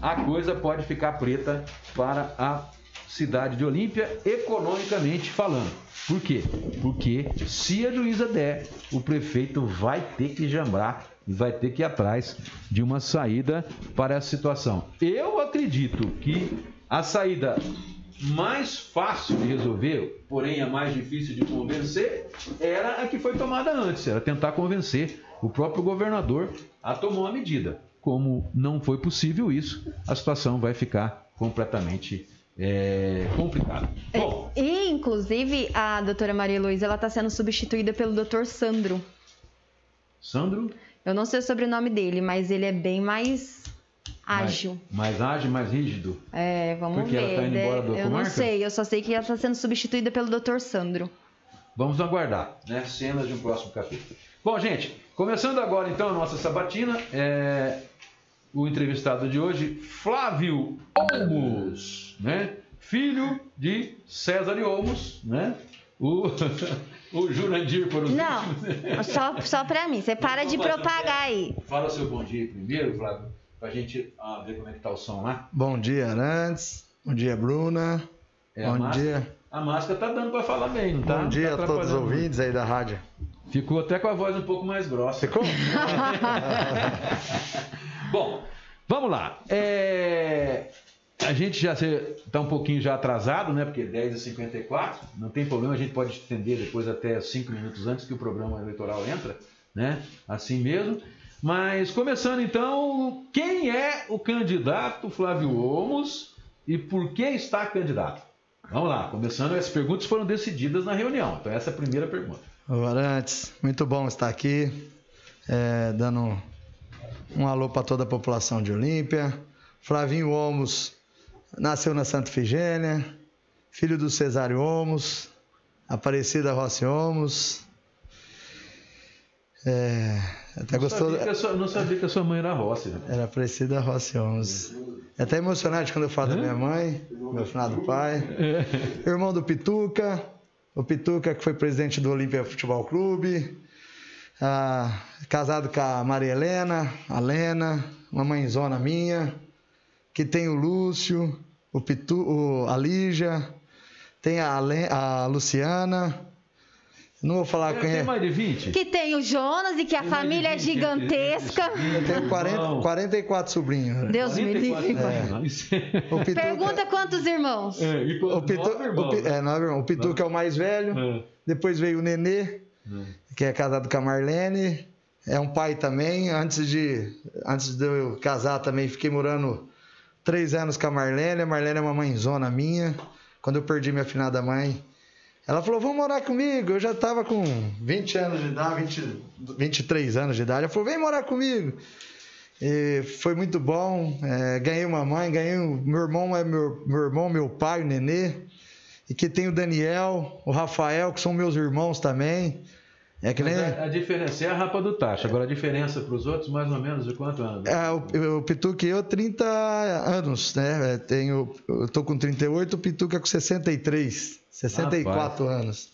a coisa pode ficar preta para a cidade de Olímpia, economicamente falando. Por quê? Porque se a juíza der, o prefeito vai ter que jambrar vai ter que ir atrás de uma saída para essa situação. Eu acredito que a saída mais fácil de resolver, porém a mais difícil de convencer, era a que foi tomada antes, era tentar convencer o próprio governador a tomar uma medida. Como não foi possível isso, a situação vai ficar completamente é, complicado. É, Bom, e, inclusive, a doutora Maria Luísa ela está sendo substituída pelo doutor Sandro. Sandro? Eu não sei o sobrenome dele, mas ele é bem mais ágil. Mais, mais ágil, mais rígido? É, vamos Porque ver. Ela tá indo embora do eu não sei, eu só sei que ela está sendo substituída pelo doutor Sandro. Vamos aguardar, né? Cenas de um próximo capítulo. Bom, gente, começando agora então a nossa sabatina, é, o entrevistado de hoje, Flávio Olmos, né? Filho de César Olmos, né? O, o Jurandir, por exemplo. Não, só, só para mim. Você para de propagar aí. Fala seu bom dia primeiro, Flávio, para a gente ah, ver como é que tá o som lá. Bom dia, Arantes. Bom dia, Bruna. É, bom a dia. A máscara tá dando para falar bem, não tá? Bom dia tá a todos os ouvintes aí da rádio. Ficou até com a voz um pouco mais grossa. Ficou? Bom, vamos lá. É... A gente já está um pouquinho já atrasado, né? Porque 10h54, não tem problema, a gente pode estender depois até 5 minutos antes que o programa eleitoral entra, né? Assim mesmo. Mas começando então, quem é o candidato Flávio Olmos e por que está candidato? Vamos lá, começando, as perguntas foram decididas na reunião, então essa é a primeira pergunta. Arantes, muito bom estar aqui, é, dando um alô para toda a população de Olímpia. Flavinho Olmos nasceu na Santa Figênia, filho do Cesário Olmos, Aparecida Rossi Olmos. É, até Não gostou. sabia, que a sua, não sabia que a sua mãe era Rossi. né? Era Aparecida Rossi Holmes. É até emocionante quando eu falo da minha mãe, meu finado pai. Irmão do Pituca, o Pituca que foi presidente do Olímpia Futebol Clube. Ah, casado com a Maria Helena, a Lena, uma mãezona minha. Que tem o Lúcio, o Pitu, o, a Lígia, tem a, Le- a Luciana. Não vou falar quem Tem é. mais de 20? Que tem o Jonas e que a Tem família é 20, gigantesca. Eu tenho 40, Irmão. 44 sobrinhos. né? Deus me 44 livre. O Pituca- Pergunta quantos irmãos? É, e O, Pitu, nove irmãos, o, né? é, nove irmãos. O Pituca é o mais velho. É. Depois veio o Nenê, que é casado com a Marlene. É um pai também. Antes de, antes de eu casar também, fiquei morando três anos com a Marlene. A Marlene é uma mãezona minha. Quando eu perdi minha finada mãe, ela falou: Vamos morar comigo. Eu já estava com 20 anos de idade, 20, 23 anos de idade. Ela falou: Vem morar comigo. E foi muito bom. É, ganhei uma mãe, ganhei. um- Meu irmão é meu, meu irmão, meu pai, o Nenê. E que tem o Daniel, o Rafael, que são meus irmãos também. É que nem. A, a diferença é a rapa do tacho. Agora a diferença para os outros, mais ou menos, de quanto anos? É, o, o Pituca e eu, 30 anos, né? É, Tenho, eu tô com 38, o Pituca com 63, 64 anos.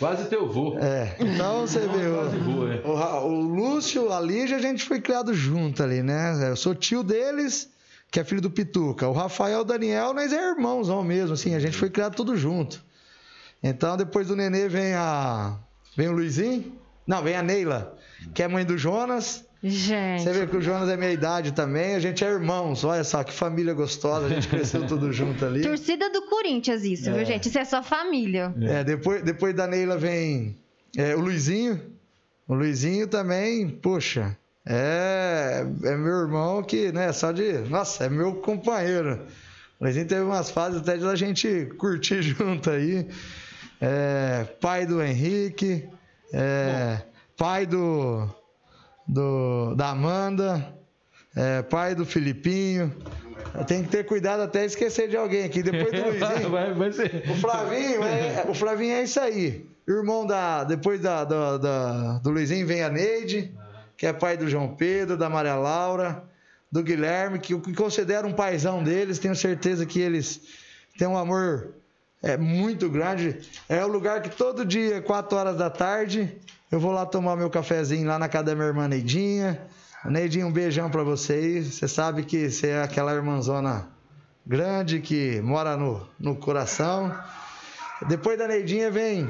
Quase teu vô. É, então você vê. Vô, é. O, o, o Lúcio, a Lígia, a gente foi criado junto ali, né? Eu sou tio deles, que é filho do Pituca. O Rafael o Daniel, nós é irmãozão mesmo, assim, a gente foi criado tudo junto. Então, depois do Nenê vem a. Vem o Luizinho. Não, vem a Neila, que é mãe do Jonas. Gente. Você vê que o Jonas é minha idade também, a gente é irmãos. Olha só que família gostosa, a gente cresceu tudo junto ali. Torcida do Corinthians, isso, viu, gente? Isso é sua família. É, depois, depois da Neila vem é, o Luizinho. O Luizinho também, poxa, é, é meu irmão que, né, só de. Nossa, é meu companheiro. O Luizinho teve umas fases até de a gente curtir junto aí. É, pai do Henrique, é, pai do, do da Amanda, é, pai do Filipinho. Tem que ter cuidado até esquecer de alguém aqui. Depois do Luizinho. vai, vai. O Flavinho é, o Flavinho é isso aí. Irmão da. Depois da, da- da- do Luizinho vem a Neide, que é pai do João Pedro, da Maria Laura, do Guilherme, que eu considero um paizão deles. Tenho certeza que eles têm um amor é, muito grande. É o lugar que todo dia, 4 horas da tarde, eu vou lá tomar meu cafezinho lá na casa da minha irmã Neidinha. Neidinha, um beijão pra você aí. Você sabe que você é aquela irmãzona grande que mora no, no coração. Depois da Neidinha vem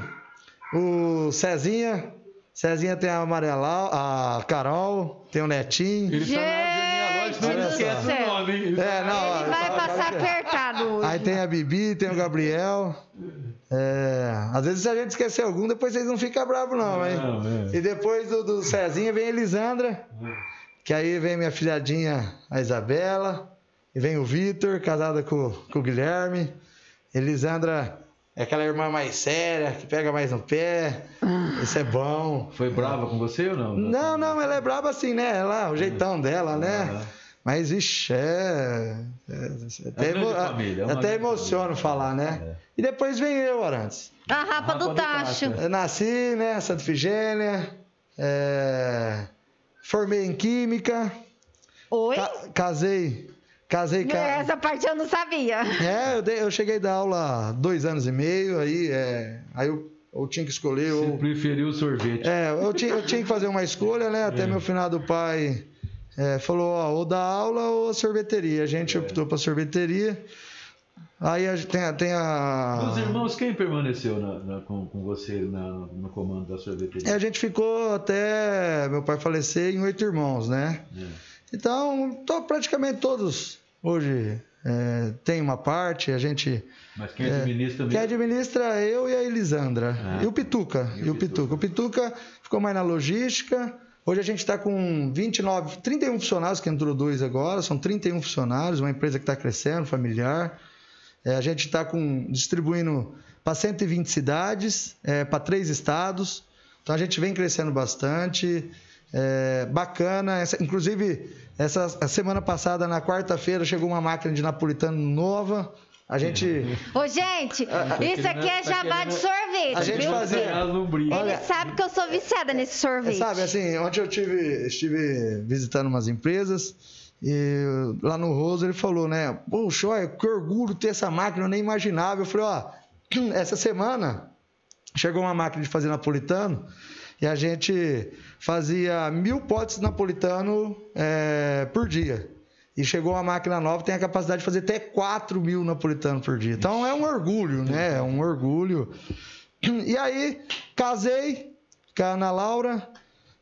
o Cezinha. Cezinha tem a Amarela, a Carol, tem o Netinho. Ele tá não esquece o nome, hein? É, não, Ele vai passar apertado hoje. Aí tem a Bibi, tem o Gabriel. É, às vezes se a gente esquecer algum, depois vocês não ficam bravos não, hein? É. E depois do, do Cezinha vem a Elisandra, que aí vem minha filhadinha, a Isabela, e vem o Vitor, casada com, com o Guilherme. Elisandra é aquela irmã mais séria, que pega mais no pé. Isso é bom. Foi brava com você ou não? Não, não, ela é braba assim, né? Ela, o jeitão dela, né? Mas, ixi, é. é- até grande emo- família, é até emociono falar, né? E depois vem eu, Arantes. A rapa Rapa do do tacho. tacho. Eu nasci, né? Santa Figênia. é, Formei em Química. Oi? ca- casei. Casei com. a- Essa parte eu não sabia. É, eu, dei- eu cheguei a dar aula dois anos e meio, aí, é, aí eu, eu tinha que escolher. Você ou- preferiu o sorvete. É, eu tinha, eu tinha que fazer uma escolha, né? Até meu finado pai é, falou, ó, ou da aula ou a sorveteria. A gente optou para sorveteria. Aí a tem, a- tem a. Dos irmãos, quem permaneceu na- na- com, com você na- no comando da sorveteria? É, a gente ficou até meu pai falecer em oito irmãos, né? É. Então, to- praticamente todos hoje é, tem uma parte, a gente. Mas quem administra Quem mesmo? administra é eu e a Elisandra. Ah. E o Pituca. E o Pituca. O Pituca ficou mais na logística. Hoje a gente está com 29, 31 funcionários, que entrou dois agora, são 31 funcionários, uma empresa que está crescendo, familiar. É, a gente está distribuindo para 120 cidades, para três estados. Então a gente vem crescendo bastante. É, bacana. Essa- inclusive, essa a semana passada, na quarta-feira, chegou uma máquina de napolitano nova A gente. Ô, gente, isso aqui é tá jabá de sorvete, A gente viu? fazia-. Ele sabe que eu sou viciada nesse sorvete. Sabe, assim, ontem eu tive, estive visitando umas empresas e lá no Roso ele falou, né? Poxa, olha, que orgulho ter essa máquina, eu nem imaginava. Eu falei, ó, essa semana chegou uma máquina de fazer napolitano e a gente fazia mil potes napolitano é, por dia. E chegou uma máquina nova, tem a capacidade de fazer até 4 mil napolitano por dia. Então é um orgulho, né? É um orgulho. E aí, casei com a Ana Laura,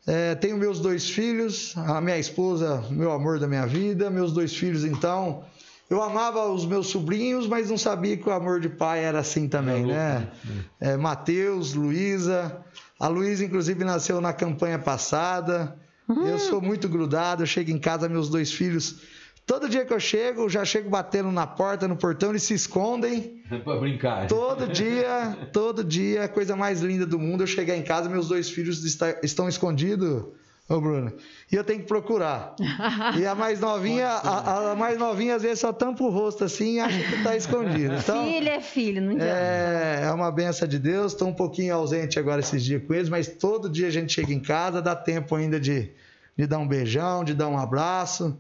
é, tenho meus dois filhos, a minha esposa, meu amor da minha vida, meus dois filhos, então. Eu amava os meus sobrinhos, mas não sabia que o amor de pai era assim também, né? É, Matheus, Luísa. A Luísa, inclusive, nasceu na campanha passada. Eu sou muito grudado, eu chego em casa, meus dois filhos. Todo dia que eu chego, já chego batendo na porta, no portão, eles se escondem. pra brincar. Todo dia, todo dia, a coisa mais linda do mundo, eu chegar em casa, meus dois filhos está- estão escondidos, ô Bruno, e eu tenho que procurar. E a mais novinha, a, a mais novinha às vezes só tampa o rosto assim e acha que está escondido. Então, Filho é filho, não adianta. é, é uma benção de Deus. Estou um pouquinho ausente agora esses dias com eles, mas todo dia a gente chega em casa, dá tempo ainda de, de dar um beijão, de dar um abraço.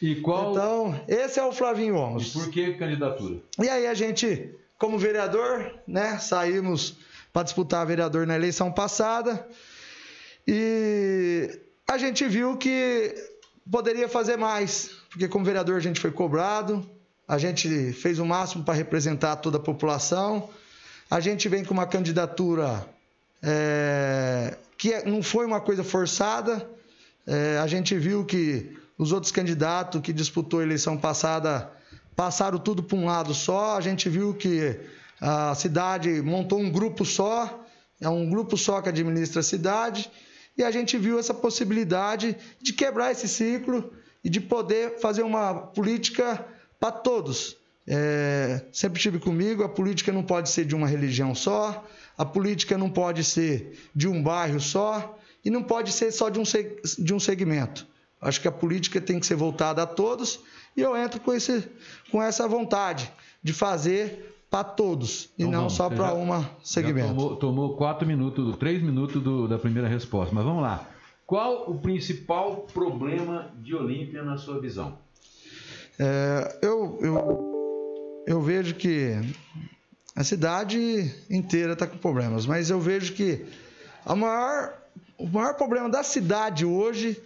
E qual. Então, esse é o Flavinho E Omos. por que candidatura? E aí a gente, como vereador, né, saímos para disputar vereador na eleição passada e a gente viu que poderia fazer mais, porque como vereador a gente foi cobrado, a gente fez o máximo para representar toda a população, a gente vem com uma candidatura é, que é- não foi uma coisa forçada, é, a gente viu que os outros candidatos que disputou a eleição passada passaram tudo para um lado só. A gente viu que a cidade montou um grupo só, é um grupo só que administra a cidade, e a gente viu essa possibilidade de quebrar esse ciclo e de poder fazer uma política para todos. É, sempre tive comigo, a política não pode ser de uma religião só, a política não pode ser de um bairro só e não pode ser só de um, de um segmento. Acho que a política tem que ser voltada a todos e eu entro com, esse, com essa vontade de fazer para todos e Então não vamos, só para Já segmento. tomou, tomou quatro minutos, três minutos do- da primeira resposta. Mas vamos lá. Qual o principal problema de Olímpia na sua visão? É, eu, eu, eu vejo que a cidade inteira está com problemas, mas eu vejo que a maior, o maior problema da cidade hoje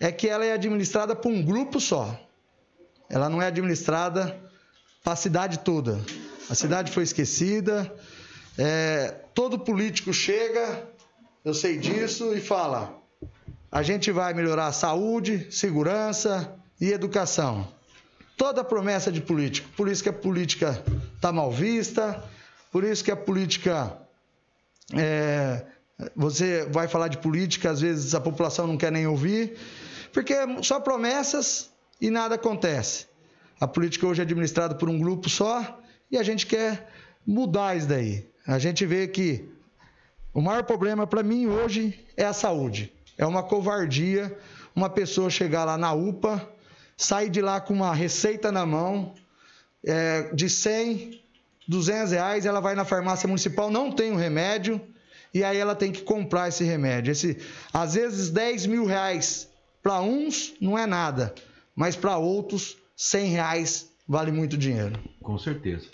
é que ela é administrada por um grupo só. Ela não é administrada para a cidade toda. A cidade foi esquecida. é, todo político chega, eu sei disso, e fala: a gente vai melhorar a saúde, segurança e educação. Toda promessa de político. Por isso que a política está mal vista, por isso que a política. é, você vai falar de política, às vezes a população não quer nem ouvir, porque é só promessas e nada acontece. A política hoje é administrada por um grupo só e a gente quer mudar isso daí. A gente vê que o maior problema para mim hoje é a saúde. É uma covardia uma pessoa chegar lá na UPA, sair de lá com uma receita na mão é, de 100, 200 reais, ela vai na farmácia municipal, não tem o remédio, e aí ela tem que comprar esse remédio. Esse, às vezes 10 mil reais para uns não é nada, mas para outros 100 reais vale muito dinheiro. Com certeza.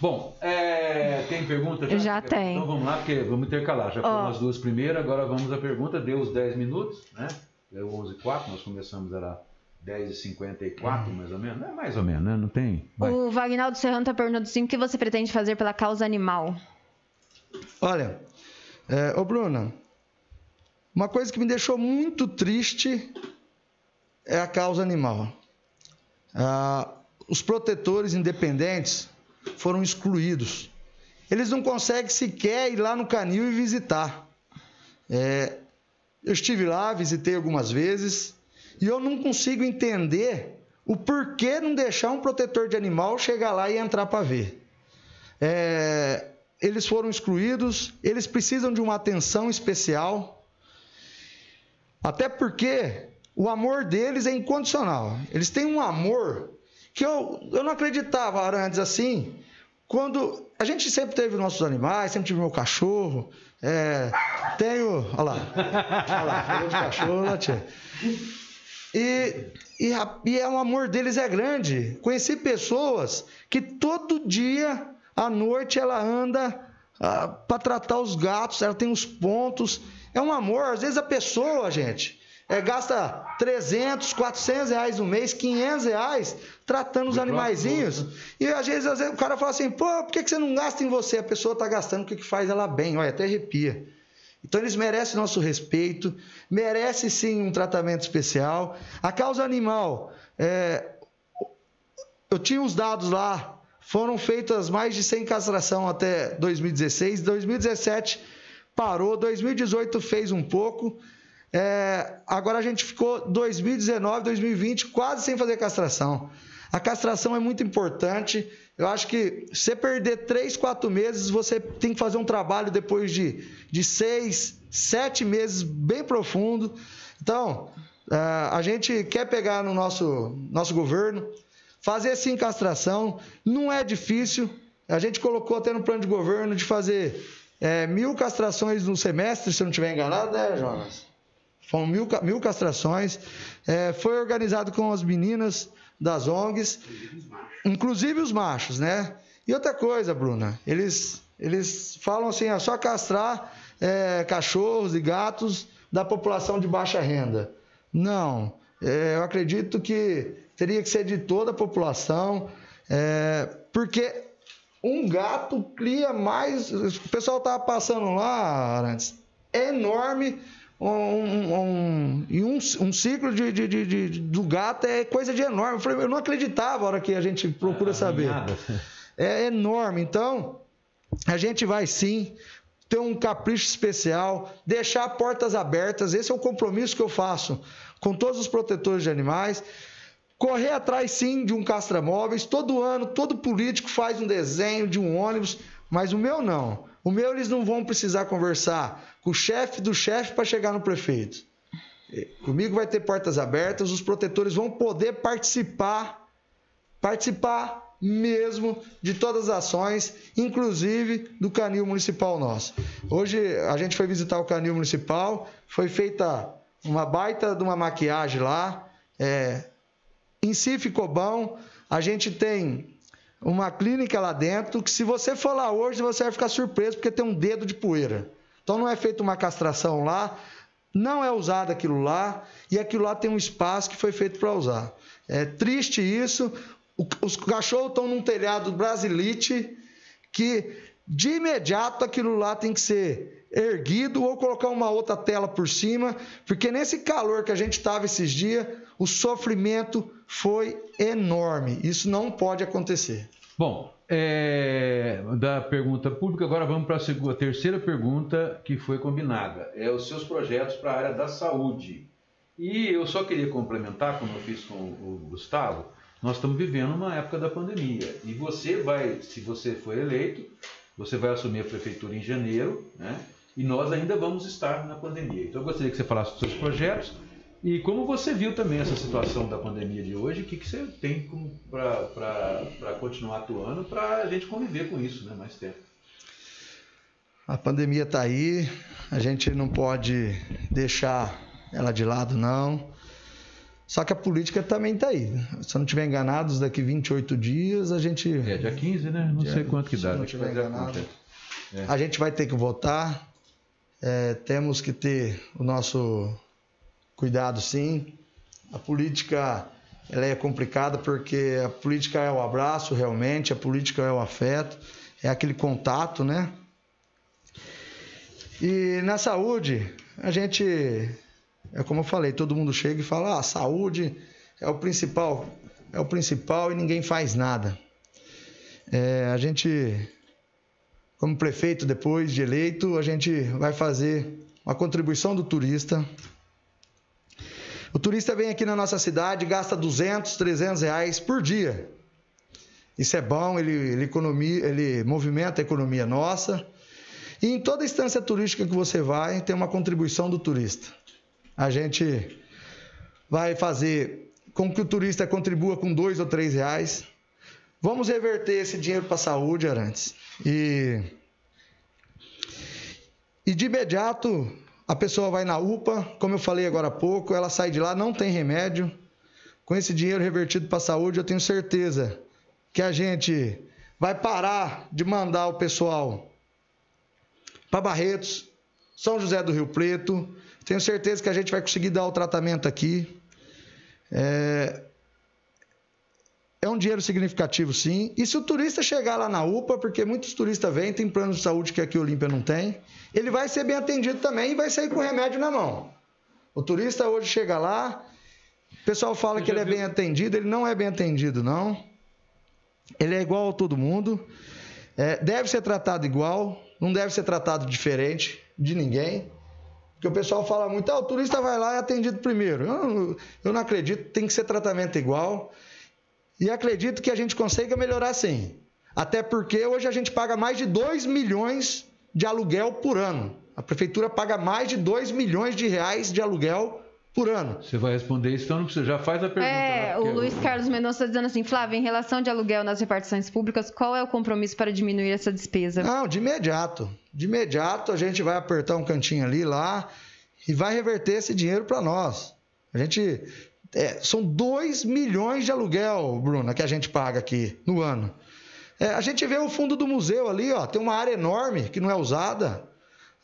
Bom, é, tem pergunta já? Já tem. Então vamos lá, porque vamos intercalar. Já foram as duas primeiras, agora vamos à pergunta. Deu os 10 minutos, né? Deu 11 h 04 nós começamos, era 10 h 54 mais ou menos. É mais ou menos, né? Não tem. Vai. O Vagnaldo Serrano está perguntando assim, o que você pretende fazer pela causa animal? Olha, é, ô Bruna, uma coisa que me deixou muito triste é a causa animal. Ah, os protetores independentes foram excluídos. Eles não conseguem sequer ir lá no canil e visitar. É, eu estive lá, visitei algumas vezes, e eu não consigo entender o porquê não deixar um protetor de animal chegar lá e entrar para ver. É, eles foram excluídos, eles precisam de uma atenção especial, até porque o amor deles é incondicional. Eles têm um amor que eu, eu não acreditava antes assim, quando a gente sempre teve nossos animais, sempre tive meu cachorro, é, tenho, olha lá, olha lá, falou de cachorro. E, e, e é, o amor deles é grande. Conheci pessoas que todo dia à noite ela anda para tratar os gatos, ela tem os pontos. É um amor. Às vezes a pessoa, gente, é, gasta 300, 400 reais no mês, 500 reais tratando os animaizinhos. E às vezes, às vezes o cara fala assim: pô, por que, que você não gasta em você? A pessoa está gastando o que, que faz ela bem. Olha, até arrepia. Então eles merecem nosso respeito, merece sim um tratamento especial. A causa animal, é, eu tinha os dados lá, foram feitas mais de 100 castração até 2016, 2017 parou, 2018 fez um pouco, é, agora a gente ficou 2019, 2020 quase sem fazer castração. A castração é muito importante. Eu acho que você perder 3, 4 meses, você tem que fazer um trabalho depois de, de 6, 7 meses bem profundo. Então, é, a gente quer pegar no nosso, nosso governo, fazer sim castração, não é difícil. A gente colocou até no plano de governo de fazer é, mil castrações no semestre, se eu não estiver enganado, né, Jonas? Foram mil, mil castrações. É, foi organizado com as meninas das ONGs, inclusive os machos, né? E outra coisa, Bruna, eles, eles falam assim, é só castrar é, cachorros e gatos da população de baixa renda. Não, é, eu acredito que teria que ser de toda a população, é, porque um gato cria mais. O pessoal estava passando lá, Arantes, é enorme. Um, um, e um, um ciclo de, de- de- de- do gato é coisa de enorme. Eu, falei, eu não acreditava a hora que a gente procura saber. Nada. É enorme. Então, a gente vai sim ter um capricho especial, deixar portas abertas. Esse é o compromisso que eu faço com todos os protetores de animais. Correr atrás sim de um castramóveis. Todo ano, todo político faz um desenho de um ônibus, mas o meu não. O meu eles não vão precisar conversar com o chefe do chefe para chegar no prefeito. Eh, Comigo vai ter portas abertas, os protetores vão poder participar participar mesmo de todas as ações, inclusive do canil municipal nosso. Hoje a gente foi visitar o canil municipal, foi feita uma baita de uma maquiagem lá, é, em si ficou bom. A gente tem uma clínica lá dentro que se você for lá hoje você vai ficar surpreso porque tem um dedo de poeira. Então não é feita uma castração lá, não é usado aquilo lá e aquilo lá tem um espaço que foi feito para usar. É triste isso. Os cachorros estão num telhado brasilite que de imediato aquilo lá tem que ser erguido ou colocar uma outra tela por cima, porque nesse calor que a gente estava esses dias, o sofrimento foi enorme. Isso não pode acontecer. Bom, é, da pergunta pública, agora vamos para a segunda, a terceira pergunta que foi combinada. É os seus projetos para a área da saúde. E eu só queria complementar, como eu fiz com o Gustavo, nós estamos vivendo uma época da pandemia. E você vai, se você for eleito, você vai assumir a prefeitura em janeiro, né? E nós ainda vamos estar na pandemia. Então eu gostaria que você falasse dos seus projetos e como você viu também essa situação da pandemia de hoje, o que, que você tem para continuar atuando para a gente conviver com isso né, mais tempo? A pandemia está aí, a gente não pode deixar ela de lado, não. Só que a política também está aí. Se eu não estiver enganado, daqui 28 dias a gente, É, dia 15, né? Não Dia- sei quanto que se dá. não tem que tiver enganado. conta. a gente vai ter que votar. É, temos que ter o nosso cuidado, sim. A política ela é complicada porque a política é o abraço, realmente, a política é o afeto, é aquele contato, né? E na saúde, a gente, é como eu falei, todo mundo chega e fala: ah, saúde é o principal, é o principal e ninguém faz nada. É, a gente, como prefeito, depois de eleito, a gente vai fazer uma contribuição do turista. O turista vem aqui na nossa cidade, gasta 200, 300 reais por dia. Isso é bom, ele, ele, economia, ele movimenta a economia nossa. E em toda instância turística que você vai, tem uma contribuição do turista. A gente vai fazer com que o turista contribua com dois ou três reais. Vamos reverter esse dinheiro para a saúde, Arantes. E, e de imediato, a pessoa vai na UPA, como eu falei agora há pouco, ela sai de lá, não tem remédio. Com esse dinheiro revertido para a saúde, eu tenho certeza que a gente vai parar de mandar o pessoal para Barretos, São José do Rio Preto. Tenho certeza que a gente vai conseguir dar o tratamento aqui. É, é um dinheiro significativo, sim. E se o turista chegar lá na UPA, porque muitos turistas vêm, tem plano de saúde que aqui o Olímpia não tem, ele vai ser bem atendido também e vai sair com o remédio na mão. O turista hoje chega lá, o pessoal fala que ele é bem atendido, ele não é bem atendido, não. Ele é igual a todo mundo, é, deve ser tratado igual, não deve ser tratado diferente de ninguém. Porque o pessoal fala muito, ah, o turista vai lá e é atendido primeiro. Eu, eu não acredito, tem que ser tratamento igual. E acredito que a gente consiga melhorar sim. Até porque hoje a gente paga mais de 2 milhões de aluguel por ano. A prefeitura paga mais de 2 milhões de reais de aluguel por ano. Você vai responder isso, então você já faz a pergunta. É, né? o Luiz Carlos Mendonça está dizendo assim, Flávio, em relação de aluguel nas repartições públicas, qual é o compromisso para diminuir essa despesa? Não, de imediato. De imediato a gente vai apertar um cantinho ali lá e vai reverter esse dinheiro para nós. A gente é, são 2 milhões de aluguel, Bruna, que a gente paga aqui no ano. É, a gente vê o fundo do museu ali, ó, tem uma área enorme que não é usada.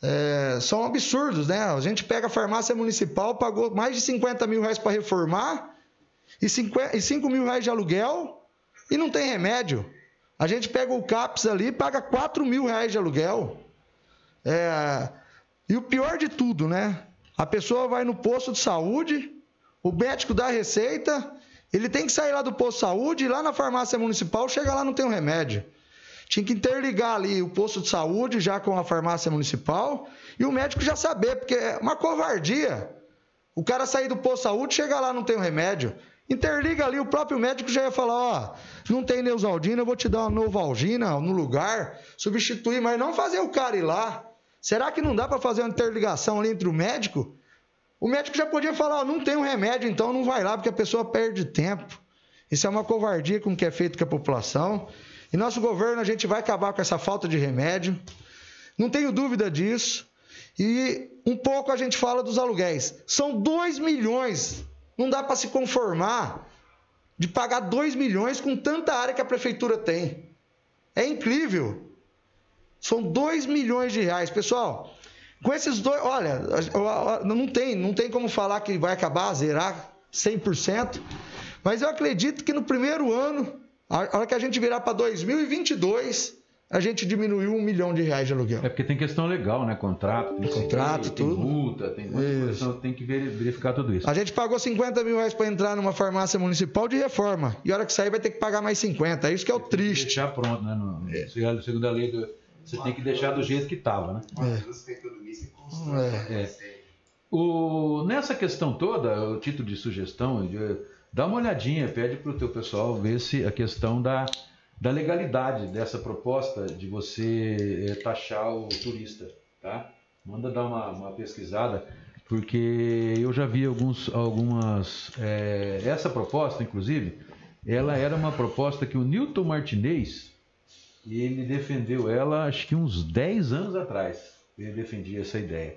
É, são absurdos, né? A gente pega a farmácia municipal, pagou mais de 50 mil reais para reformar e 5, e 5 mil reais de aluguel e não tem remédio. A gente pega o CAPS ali paga 4 mil reais de aluguel. É, e o pior de tudo, né? A pessoa vai no posto de saúde, o médico dá a receita, ele tem que sair lá do posto de saúde, e lá na farmácia municipal, chega lá não tem um remédio. Tinha que interligar ali o posto de saúde já com a farmácia municipal e o médico já saber, porque é uma covardia. O cara sair do posto de saúde, chega lá não tem um remédio. Interliga ali, o próprio médico já ia falar, ó, não tem Neusaldina, eu vou te dar uma Novalgina no lugar, substituir, mas não fazer o cara ir lá. Será que não dá para fazer uma interligação ali entre o médico? O médico já podia falar, ó, não tem um remédio, então não vai lá, porque a pessoa perde tempo. Isso é uma covardia com o que é feito com a população. E nosso governo, a gente vai acabar com essa falta de remédio. Não tenho dúvida disso. E um pouco a gente fala dos aluguéis. São 2 milhões. Não dá para se conformar de pagar 2 milhões com tanta área que a prefeitura tem. É incrível. São 2 milhões de reais. Pessoal, com esses dois, olha, não tem, não tem como falar que vai acabar, zerar 100%, mas eu acredito que no primeiro ano a hora que a gente virar para 2022, a gente diminuiu um milhão de reais de aluguel. É porque tem questão legal, né? Contrato, tem contrato, tem tudo. multa, tem coisa, tem que verificar tudo isso. A gente pagou 50 mil reais para entrar numa farmácia municipal de reforma. E a hora que sair vai ter que pagar mais 50. É isso que é o triste. Deixar pronto, né? No, é. Segundo a lei, do, você tem que deixar do jeito que estava, né? É. É. O, nessa questão toda, o título de sugestão, de, dá uma olhadinha, pede para o teu pessoal ver se a questão da, da legalidade dessa proposta de você é, taxar o turista, tá? Manda dar uma, uma pesquisada, porque eu já vi alguns, algumas... É, essa proposta, inclusive, ela era uma proposta que o Newton Martinez, ele defendeu ela acho que uns 10 anos atrás, ele defendia essa ideia.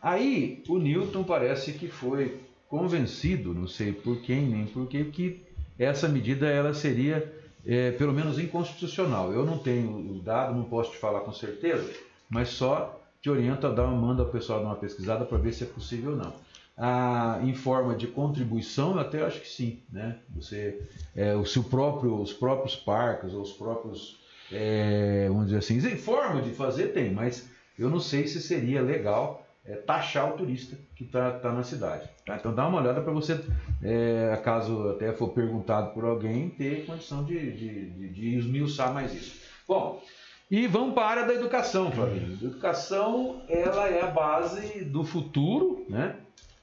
Aí o Newton parece que foi convencido, não sei por quem nem por que, que essa medida ela seria é, pelo menos inconstitucional. Eu não tenho o dado, não posso te falar com certeza, mas só te oriento a dar uma manda ao pessoal dar uma pesquisada para ver se é possível ou não. Ah, em forma de contribuição, eu até acho que sim, né? Você, é, o seu próprio, os próprios parques, os próprios, é, vamos dizer assim, em forma de fazer tem, mas eu não sei se seria legal é, taxar o turista que está tá na cidade. Tá? Então dá uma olhada para você, é, caso até for perguntado por alguém, ter condição de, de, de, de esmiuçar mais isso. Bom, e vamos para a área da educação, Flavinho. A educação ela é a base do futuro, né?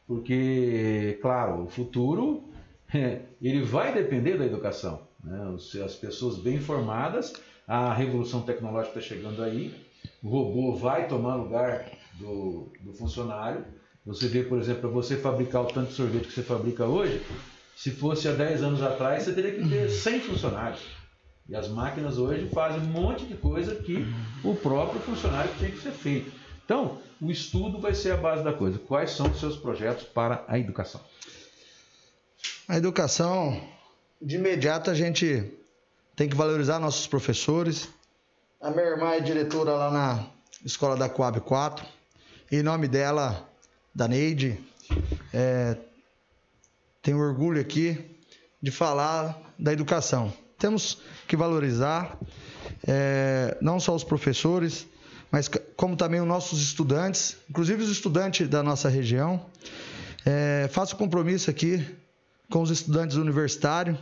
Porque, claro, o futuro é, ele vai depender da educação. Né? As pessoas bem informadas, a revolução tecnológica está chegando aí, o robô vai tomar lugar do, do funcionário. Você vê, por exemplo, para você fabricar o tanto de sorvete que você fabrica hoje, se fosse há 10 anos atrás, você teria que ter 100 funcionários. E as máquinas hoje fazem um monte de coisa que o próprio funcionário tinha que ser feito. Então, o estudo vai ser a base da coisa. Quais são os seus projetos para a educação? A educação, de imediato, a gente tem que valorizar nossos professores. A minha irmã é diretora lá na escola da Coab 4. Em nome dela, da Neide, é, tenho orgulho aqui de falar da educação. Temos que valorizar é, não só os professores, mas como também os nossos estudantes, inclusive os estudantes da nossa região. É, faço compromisso aqui com os estudantes universitários,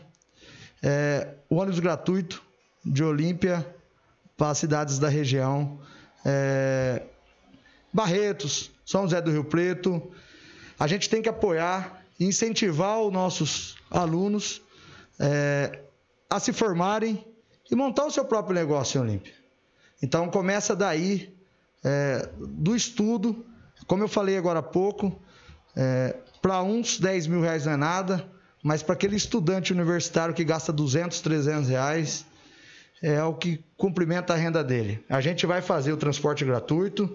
é, o ônibus gratuito de Olímpia para as cidades da região, é, Barretos, São José do Rio Preto. A gente tem que apoiar e incentivar os nossos alunos é, a se formarem e montar o seu próprio negócio em Olímpia. Então começa daí, é, do estudo, como eu falei agora há pouco, é, para uns 10 mil reais não é nada, mas para aquele estudante universitário que gasta 200, 300 reais, é o que cumprimenta a renda dele. A gente vai fazer o transporte gratuito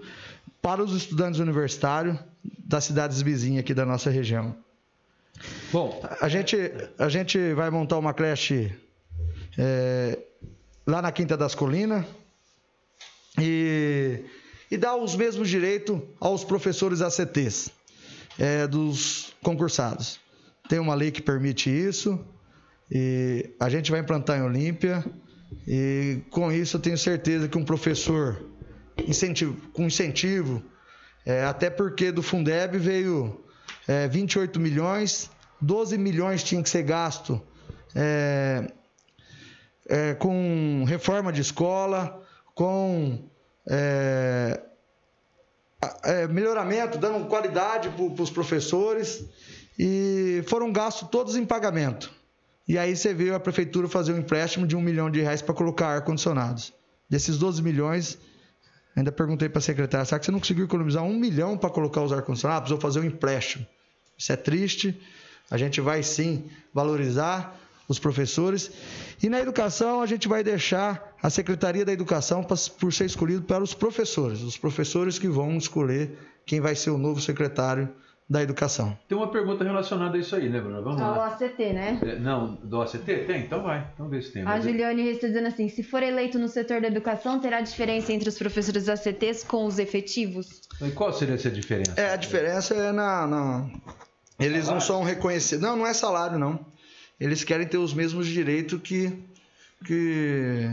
para os estudantes universitários das cidades vizinhas aqui da nossa região. Bom, a gente, a gente vai montar uma creche é, lá na Quinta das Colinas e, e dar os mesmos direitos aos professores ACTs é, dos concursados. Tem uma lei que permite isso e a gente vai implantar em Olímpia e com isso eu tenho certeza que um professor incentivo, com incentivo, é, até porque do Fundeb veio é, 28 milhões, 12 milhões tinha que ser gasto é, é com reforma de escola, com é, é, melhoramento, dando qualidade para os professores e foram gastos todos em pagamento. E aí você viu a prefeitura fazer um empréstimo de um milhão de reais para colocar ar-condicionados. Desses 12 milhões, ainda perguntei para a secretária, será que você não conseguiu economizar um milhão para colocar os ar-condicionados? Precisou fazer um empréstimo. Isso é triste. A gente vai sim valorizar os professores. E na educação, a gente vai deixar a Secretaria da Educação por ser escolhido para os professores. Os professores que vão escolher quem vai ser o novo secretário da educação. Tem uma pergunta relacionada a isso aí, né, Bruna? Vamos Ao lá. ACT, né? É, Não, do ACT? Tem? Então vai. Vamos ver se tem. A Mas- Juliane está dizendo assim: se for eleito no setor da educação, terá diferença entre os professores ACTs com os efetivos? E qual seria essa diferença? É, a diferença é na. na- Eles não são reconhecidos. Não, não é salário, não. Eles querem ter os mesmos direitos que. que...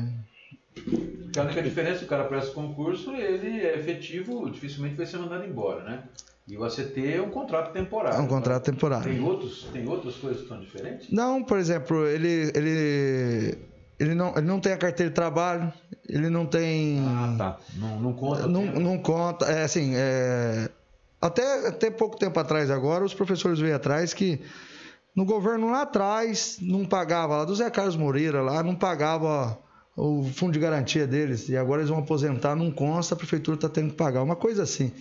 A única diferença, o cara presta concurso, ele é efetivo, dificilmente vai ser mandado embora, né? E o ACT é um contrato temporário. É um contrato Tem temporário. outros, tem outras coisas que são diferentes? Não, por exemplo, ele. ele... Ele não, ele não tem a carteira de trabalho, ele não tem. Ah, tá. Não, não conta. Não, não conta. É assim, é, até, até pouco tempo atrás agora, os professores veio atrás que no governo lá atrás não pagava, lá do Zé Carlos Moreira lá, não pagava o fundo de garantia deles. E agora eles vão aposentar, não consta, a prefeitura está tendo que pagar. Uma coisa assim.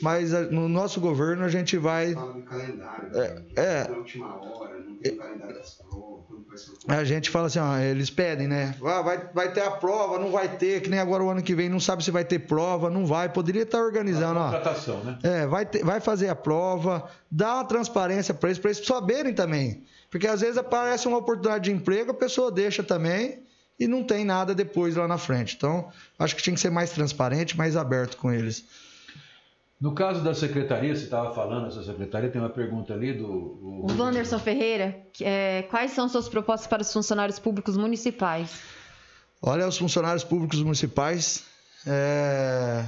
Mas a- no nosso governo a gente vai. Fala do calendário. É, né? é. Na última hora, não tem o calendário das provas, quando vai ser o A gente fala assim, ó, eles pedem, né? Ah, vai, vai ter a prova, não vai ter, que nem agora o ano que vem não sabe se vai ter prova, não vai. Poderia estar organizando, ó. Contratação, né? É, vai, ter- vai fazer a prova, dá uma transparência para eles, para eles saberem também. Porque às vezes aparece uma oportunidade de emprego, a pessoa deixa também e não tem nada depois lá na frente. Então, acho que tinha que ser mais transparente, mais aberto com eles. No caso da secretaria, você estava falando, essa secretaria, tem uma pergunta ali do. O Wanderson Ferreira, é, quais são suas propostas para os funcionários públicos municipais? Olha, os funcionários públicos municipais é,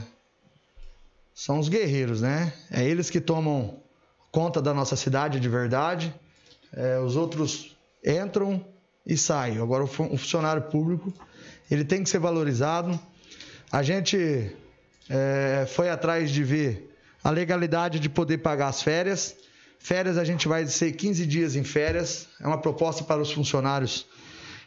são os guerreiros, né? É eles que tomam conta da nossa cidade de verdade. É, os outros entram e saem. Agora, o fu- o funcionário público ele tem que ser valorizado. A gente é, foi atrás de ver a legalidade de poder pagar as férias. Férias a gente vai ser 15 dias em férias. É uma proposta para os funcionários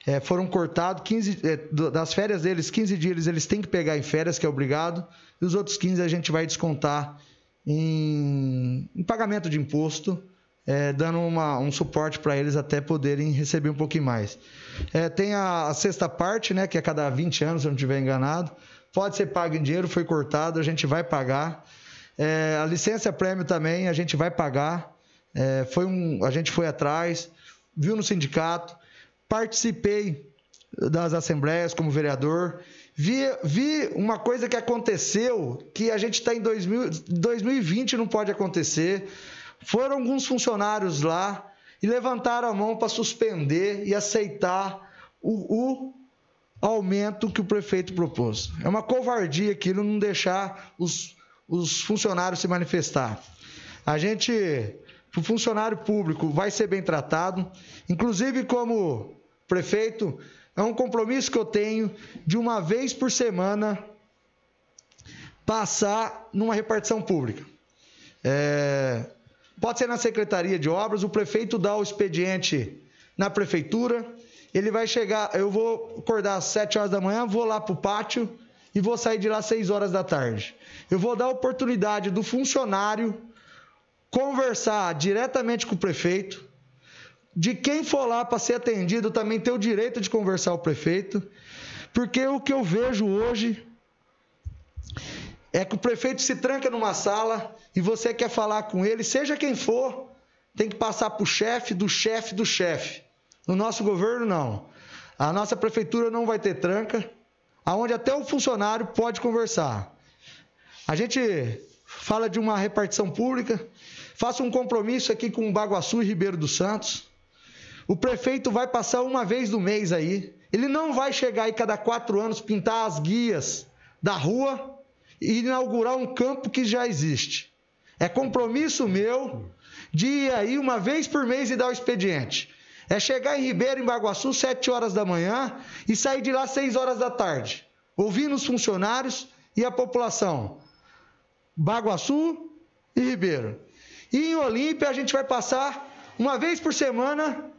é, foram cortados 15 é, das férias deles, 15 dias eles, eles têm que pegar em férias, que é obrigado, e os outros 15 a gente vai descontar em, em pagamento de imposto é, dando uma, um suporte para eles até poderem receber um pouquinho mais. É, tem a, a, sexta parte, né, que é cada 20 anos, se eu não estiver enganado. Pode ser pago em dinheiro, foi cortado, a gente vai pagar. É, a licença prêmio também, a gente vai pagar. É, foi um, a gente foi atrás, viu no sindicato, participei das assembleias como vereador. Vi, vi uma coisa que aconteceu que a gente está em 2000, 2020 não pode acontecer. Foram alguns funcionários lá e levantaram a mão para suspender e aceitar o, o, aumento que o prefeito propôs. É uma covardia aquilo não deixar os, os funcionários se manifestar. A gente, o funcionário público, vai ser bem tratado, inclusive como prefeito, é um compromisso que eu tenho de uma vez por semana passar numa repartição pública. É, Pode ser na Secretaria de Obras, o prefeito dá o expediente na prefeitura, ele vai chegar, eu vou acordar às 7 horas da manhã, vou lá para o pátio e vou sair de lá às 6 horas da tarde. Eu vou dar a oportunidade do funcionário conversar diretamente com o prefeito, de quem for lá para ser atendido também ter o direito de conversar com o prefeito, porque o que eu vejo hoje é que o prefeito se tranca numa sala e você quer falar com ele, seja quem for, tem que passar para o chefe do chefe do chefe. No nosso governo, não. A nossa prefeitura não vai ter tranca, aonde até o funcionário pode conversar. A gente fala de uma repartição pública, faça um compromisso aqui com Baguaçu e Ribeiro dos Santos. O prefeito vai passar uma vez no mês aí. Ele não vai chegar aí cada quatro anos pintar as guias da rua e inaugurar um campo que já existe. É compromisso meu de ir aí uma vez por mês e dar o expediente. É chegar em Ribeiro, em Baguaçu, 7 horas da manhã e sair de lá 6 horas da tarde, ouvindo os funcionários e a população. Baguaçu e Ribeiro. E em Olímpia a gente vai passar uma vez por semana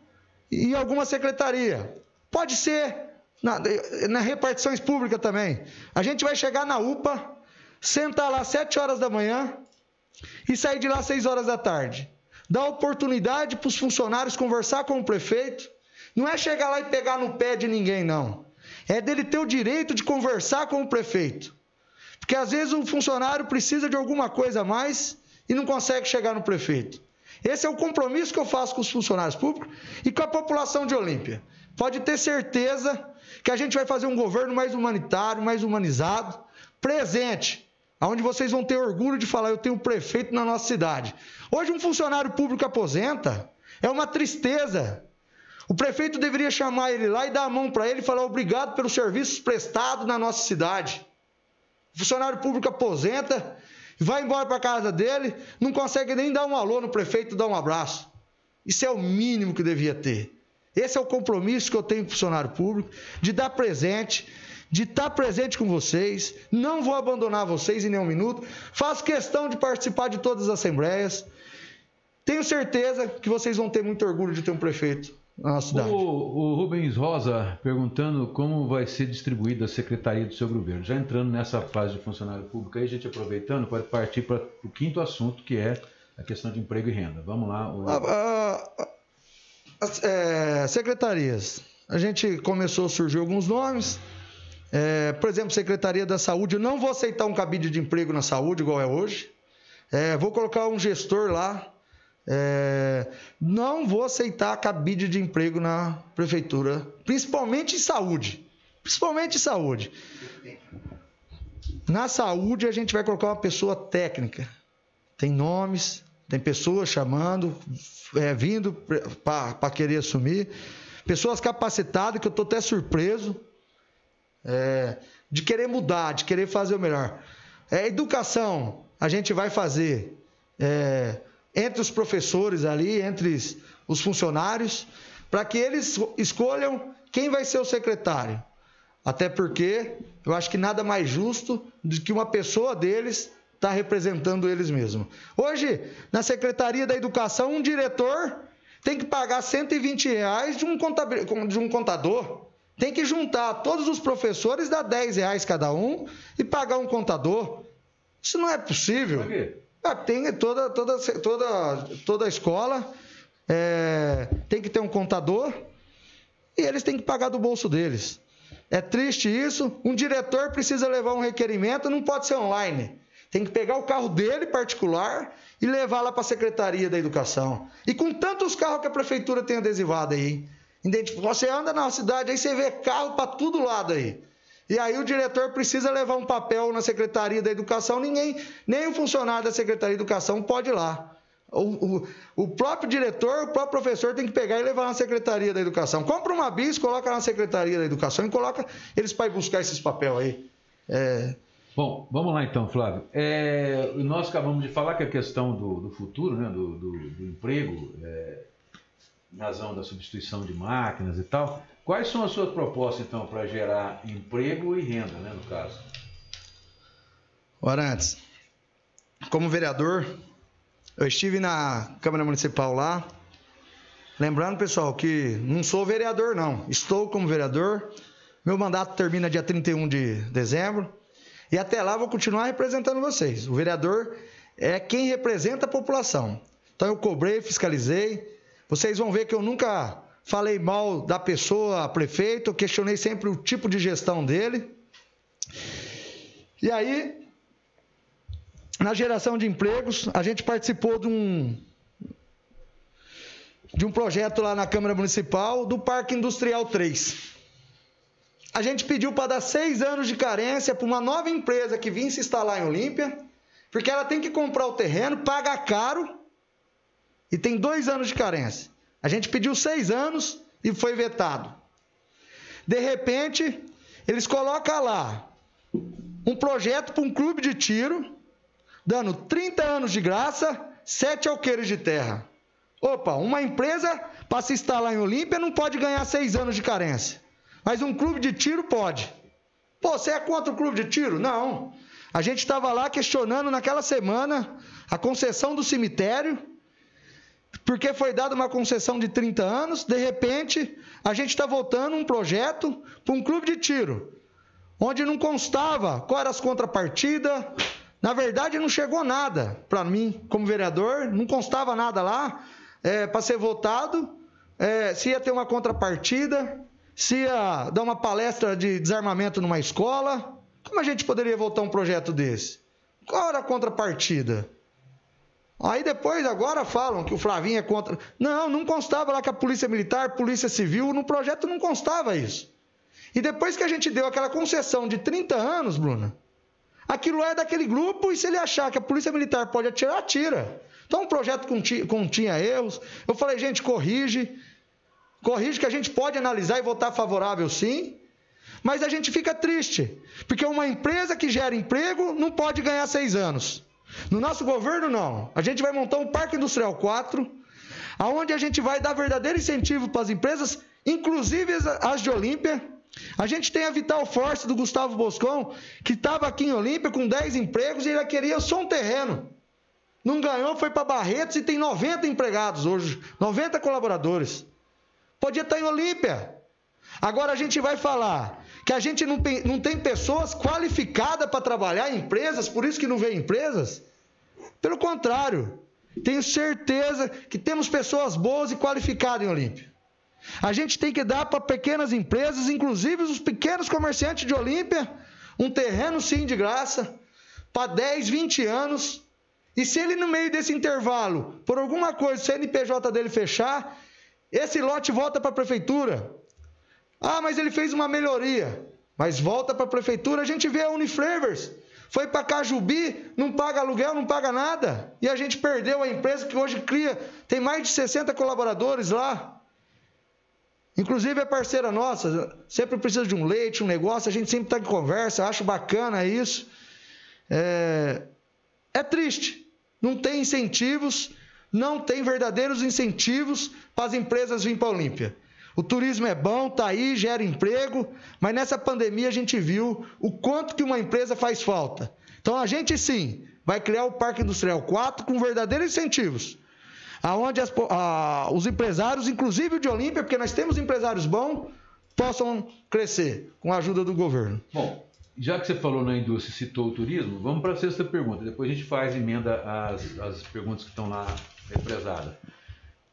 em alguma secretaria. Pode ser na, na repartições públicas também. A gente vai chegar na UPA, sentar lá sete horas da manhã e sair de lá seis horas da tarde. Dar oportunidade para os funcionários conversar com o prefeito. Não é chegar lá e pegar no pé de ninguém, não. É dele ter o direito de conversar com o prefeito. Porque às vezes o funcionário precisa de alguma coisa a mais e não consegue chegar no prefeito. Esse é o compromisso que eu faço com os funcionários públicos e com a população de Olímpia. Pode ter certeza que a gente vai fazer um governo mais humanitário, mais humanizado, presente, onde vocês vão ter orgulho de falar: eu tenho prefeito na nossa cidade. Hoje, um funcionário público aposenta, é uma tristeza. O prefeito deveria chamar ele lá e dar a mão para ele e falar obrigado pelos serviços prestados na nossa cidade. O funcionário público aposenta, vai embora para casa dele, não consegue nem dar um alô no prefeito, dar um abraço. Isso é o mínimo que devia ter. Esse é o compromisso que eu tenho com o funcionário público, de dar presente, de estar presente com vocês, não vou abandonar vocês em nenhum minuto, faço questão de participar de todas as assembleias. Tenho certeza que vocês vão ter muito orgulho de ter um prefeito na nossa cidade. O, o Rubens Rosa perguntando como vai ser distribuída a secretaria do seu governo. Já entrando nessa fase de funcionário público, aí a gente aproveitando, pode partir para o quinto assunto, que é a questão de emprego e renda. Vamos lá. O... as é, secretarias. A gente começou a surgir alguns nomes. É, por exemplo, Secretaria da Saúde, eu não vou aceitar um cabide de emprego na saúde igual é hoje. É, vou colocar um gestor lá. É, não vou aceitar cabide de emprego na prefeitura, principalmente em saúde. Principalmente em saúde. Na saúde, a gente vai colocar uma pessoa técnica. Tem nomes, tem pessoas chamando, é, vindo para querer assumir. Pessoas capacitadas, que eu estou até surpreso é, de querer mudar, de querer fazer o melhor. É, educação, a gente vai fazer é, entre os professores ali, entre os funcionários, para que eles escolham quem vai ser o secretário. Até porque eu acho que nada mais justo do que uma pessoa deles estar tá representando eles mesmos. Hoje, na Secretaria da Educação, um diretor tem que pagar 120 reais de um. De um contador. Tem que juntar todos os professores, dar 10 reais cada um e pagar um contador. Isso não é possível. Por quê? Ah, tem toda, toda, toda, toda escola é, tem que ter um contador e eles têm que pagar do bolso deles. É triste isso. Um diretor precisa levar um requerimento, não pode ser online. Tem que pegar o carro dele particular e levar lá para a Secretaria da Educação. E com tantos carros que a prefeitura tem adesivado aí. Você anda na cidade aí, você vê carro para todo lado aí. E aí o diretor precisa levar um papel na Secretaria da Educação, ninguém, nem o funcionário da Secretaria da Educação pode ir lá. O, o, o, próprio diretor, o próprio professor tem que pegar e levar na Secretaria da Educação. Compra uma bis, coloca na Secretaria da Educação e coloca eles para ir buscar esses papéis aí. É... Bom, vamos lá então, Flávio. É, nós acabamos de falar que a questão do, do futuro, né, do, do, do emprego, é, razão da substituição de máquinas e tal. Quais são as suas propostas, então, para gerar emprego e renda, né, no caso? Ora, antes, como vereador, eu estive na Câmara Municipal lá. Lembrando, pessoal, que não sou vereador, não. Estou como vereador. Meu mandato termina dia 31 de dezembro. E até lá vou continuar representando vocês. O vereador é quem representa a população. Então eu cobrei, fiscalizei. Vocês vão ver que eu nunca falei mal da pessoa, prefeito, questionei sempre o tipo de gestão dele. E aí, na geração de empregos, a gente participou de um de um projeto lá na Câmara Municipal do Parque Industrial 3. A gente pediu para dar seis anos de carência para uma nova empresa que vinha se instalar em Olímpia, porque ela tem que comprar o terreno, paga caro e tem dois anos de carência. A gente pediu seis anos e foi vetado. De repente, eles colocam lá um projeto para um clube de tiro, dando 30 anos de graça, sete alqueires de terra. Opa, uma empresa para se instalar em Olímpia não pode ganhar seis anos de carência. Mas um clube de tiro pode. Pô, você é contra o clube de tiro? Não. A gente estava lá questionando naquela semana a concessão do cemitério, porque foi dada uma concessão de 30 anos, de repente, a gente está voltando um projeto para um clube de tiro, onde não constava qual era as contrapartidas. Na verdade, não chegou nada para mim, como vereador, não constava nada lá é, para ser votado, é, se ia ter uma contrapartida, se ia dar uma palestra de desarmamento numa escola. Como a gente poderia votar um projeto desse? Qual era a contrapartida? Aí depois, agora falam que o Flavinho é contra. Não, não constava lá que a Polícia Militar, Polícia Civil, no projeto não constava isso. E depois que a gente deu aquela concessão de 30 anos, Bruna, aquilo é daquele grupo e se ele achar que a Polícia Militar pode atirar, atira. Então o projeto continha erros. Eu falei, gente, corrige. Corrige que a gente pode analisar e votar favorável sim, mas a gente fica triste, porque uma empresa que gera emprego não pode ganhar seis anos. No nosso governo, não. A gente vai montar um Parque Industrial 4, aonde a gente vai dar verdadeiro incentivo para as empresas, inclusive as de Olímpia. A gente tem a Vital Force do Gustavo Boscon, que estava aqui em Olímpia com 10 empregos e ele queria só um terreno. Não ganhou, foi para Barretos e tem 90 empregados hoje, 90 colaboradores. Podia estar em Olímpia. Agora a gente vai falar que a gente não tem, não tem pessoas qualificadas para trabalhar em empresas, por isso que não vem empresas. Pelo contrário, tenho certeza que temos pessoas boas e qualificadas em Olímpia. A gente tem que dar para pequenas empresas, inclusive os pequenos comerciantes de Olímpia, um terreno sim de graça, para 10, 20 anos. E se ele no meio desse intervalo, por alguma coisa, o CNPJ dele fechar, esse lote volta para a prefeitura. Ah, mas ele fez uma melhoria. Mas volta para a prefeitura, a gente vê a Uniflavors. Foi para Cajubi, não paga aluguel, não paga nada. E a gente perdeu a empresa que hoje cria, tem mais de 60 colaboradores lá. Inclusive é parceira nossa, sempre precisa de um leite, um negócio, a gente sempre está em conversa, acho bacana isso. É, é triste, não tem incentivos não tem verdadeiros incentivos para as empresas virem para a Olímpia. O turismo é bom, está aí, gera emprego, mas nessa pandemia a gente viu o quanto que uma empresa faz falta. Então a gente sim vai criar o Parque Industrial 4 com verdadeiros incentivos. Aonde as, a, os empresários, inclusive o de Olímpia, porque nós temos empresários bons, possam crescer com a ajuda do governo. Bom, já que você falou na indústria citou o turismo, vamos para a sexta pergunta. Depois a gente faz emenda às, às perguntas que estão lá represadas.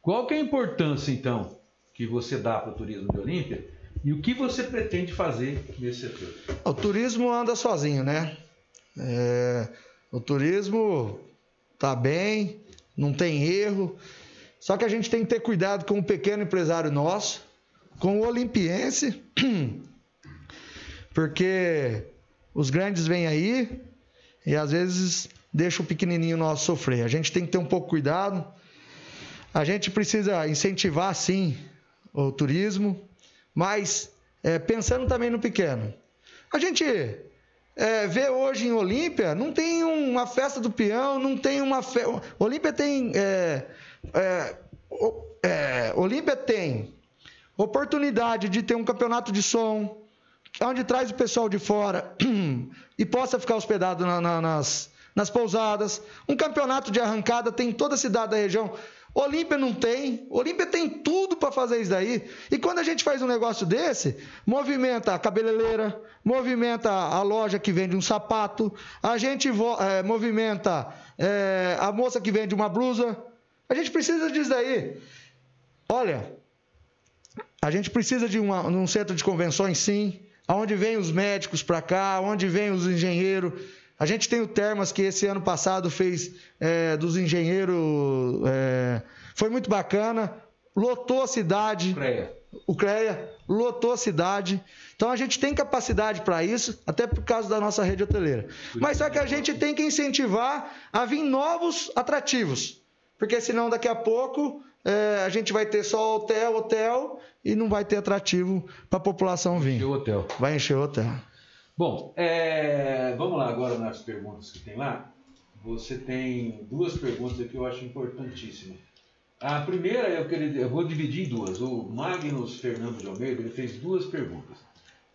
Qual que é a importância, então, que você dá para o turismo de Olímpia e o que você pretende fazer nesse setor? O turismo anda sozinho, né? É, o turismo tá bem, não tem erro. Só que a gente tem que ter cuidado com o pequeno empresário nosso, com o olimpiense, porque os grandes vêm aí e às vezes deixa o pequenininho nosso sofrer. A gente tem que ter um pouco cuidado. A gente precisa incentivar, sim, o turismo, mas é, pensando também no pequeno. A gente é, vê hoje em Olímpia, não tem uma festa do peão, não tem uma festa. Olímpia tem. É, é, é, Olímpia tem oportunidade de ter um campeonato de som, onde traz o pessoal de fora e possa ficar hospedado na, na, nas, nas pousadas. Um campeonato de arrancada tem em toda a cidade da região. Olímpia não tem. Olímpia tem tudo para fazer isso daí. E quando a gente faz um negócio desse, movimenta a cabeleireira, movimenta a loja que vende um sapato, a gente é, movimenta é, a moça que vende uma blusa. A gente precisa disso daí. Olha, a gente precisa de uma, um centro de convenções, sim. Onde vem os médicos para cá, onde vem os engenheiros a gente tem o Termas, que esse ano passado fez é, dos engenheiros. É, foi muito bacana. Lotou a cidade. CREA. O CREA lotou a cidade. Então a gente tem capacidade para isso, até por causa da nossa rede hoteleira. Mas só que a gente tem que incentivar a vir novos atrativos. Porque senão daqui a pouco é, a gente vai ter só hotel, hotel e não vai ter atrativo para a população vir. Encher o hotel. Vai encher o hotel. Bom, é, vamos lá agora nas perguntas que tem lá. Você tem duas perguntas que eu acho importantíssimas. A primeira eu, queria, eu vou dividir em duas. O Magnus Fernando de Almeida ele fez duas perguntas.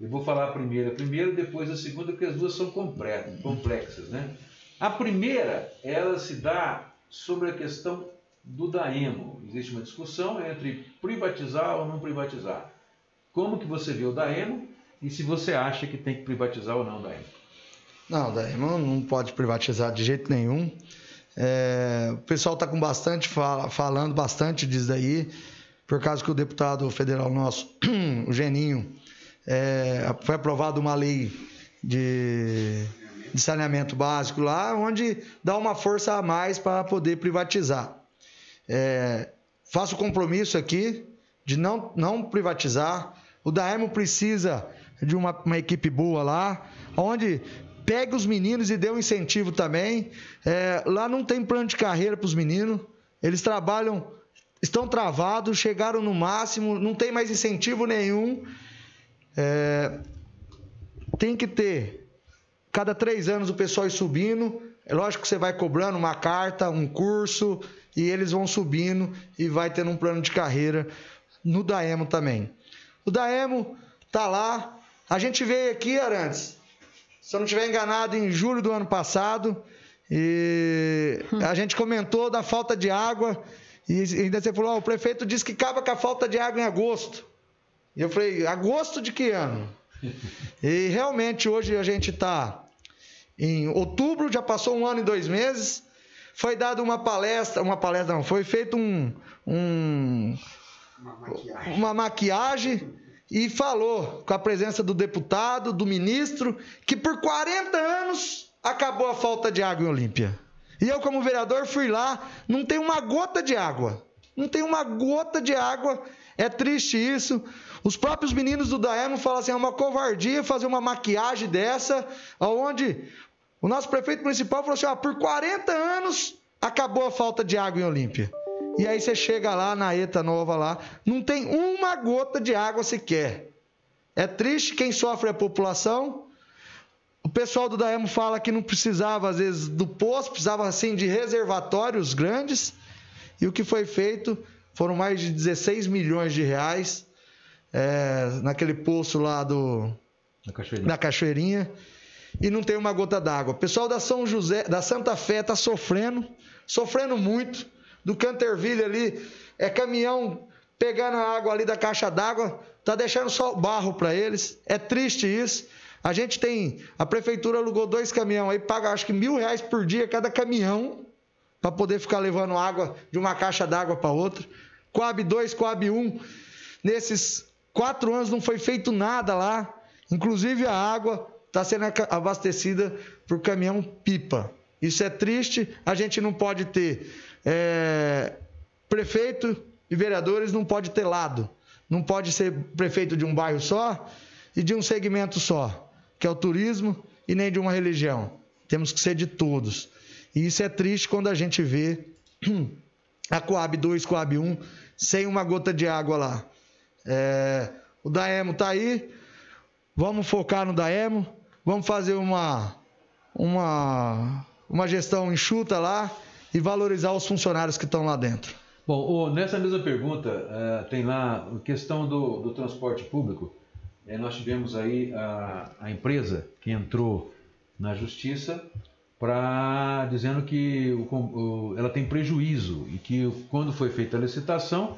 Eu vou falar a primeira primeiro, depois a segunda, porque as duas são complexas. Né? A primeira, ela se dá sobre a questão do Daemo. Existe uma discussão entre privatizar ou não privatizar. Como que você vê o Daemo e se você acha que tem que privatizar ou não, Daí. Não, daí não pode privatizar de jeito nenhum. É, o pessoal está com bastante fala, falando bastante disso daí, por causa que o deputado federal nosso, o Geninho, é, foi aprovada uma lei de, de, saneamento básico lá, onde dá uma força a mais para poder privatizar. É, faço o compromisso aqui de não, não privatizar. O Daemo precisa de uma, uma equipe boa lá, onde pega os meninos e dê um incentivo também. É, lá não tem plano de carreira para os meninos, eles trabalham, estão travados, chegaram no máximo, não tem mais incentivo nenhum. É, tem que ter, cada três anos o pessoal ir subindo. É lógico que você vai cobrando uma carta, um curso, e eles vão subindo e vai tendo um plano de carreira no Daemo também. O Daemo tá lá, a gente veio aqui, Arantes, se eu não estiver enganado, em julho do ano passado, e a gente comentou da falta de água, e ainda você falou: oh, o prefeito disse que acaba com a falta de água em agosto. E eu falei: agosto de que ano? E realmente hoje a gente está em outubro, já passou um ano e dois meses. Foi dada uma palestra, uma palestra não, foi feito um, um uma maquiagem. uma maquiagem e falou com a presença do deputado, do ministro, que por 40 anos acabou a falta de água em Olímpia. E eu, como vereador, fui lá, não tem uma gota de água. Não tem uma gota de água. É triste isso. Os próprios meninos do Daemo falam assim: é uma covardia fazer uma maquiagem dessa, onde o nosso prefeito municipal falou assim: ah, por 40 anos acabou a falta de água em Olímpia. E aí você chega lá na ETA nova lá, não tem uma gota de água sequer. É triste quem sofre é a população. O pessoal do Daemo fala que não precisava, às vezes, do poço, precisava assim de reservatórios grandes. E o que foi feito foram mais de 16 milhões de reais é, naquele poço lá do, Na Cachoeirinha. na Cachoeirinha e não tem uma gota d'água. O pessoal da São José, da Santa Fé está sofrendo, sofrendo muito do Canterville ali, é caminhão pegando a água ali da caixa d'água, tá deixando só barro para eles. É triste isso. A gente tem. A prefeitura alugou dois caminhões aí, paga acho que mil reais por dia cada caminhão para poder ficar levando água de uma caixa d'água para outra. Coab 2, Coab 1. Nesses quatro anos não foi feito nada lá. Inclusive a água está sendo abastecida por caminhão pipa. Isso é triste. A gente não pode ter é, prefeito e vereadores não pode ter lado. Não pode ser prefeito de um bairro só e de um segmento só que é o turismo, e nem de uma religião. Temos que ser de todos. E isso é triste quando a gente vê a Coab 2, Coab 1, sem uma gota de água lá. É, o Daemo está aí, vamos focar no Daemo, vamos fazer uma, uma, uma gestão enxuta lá e valorizar os funcionários que estão lá dentro. Bom, nessa mesma pergunta, é, tem lá a questão do, do transporte público. É, nós tivemos aí a, a empresa que entrou na justiça para dizendo que o, o, ela tem prejuízo e que quando foi feita a licitação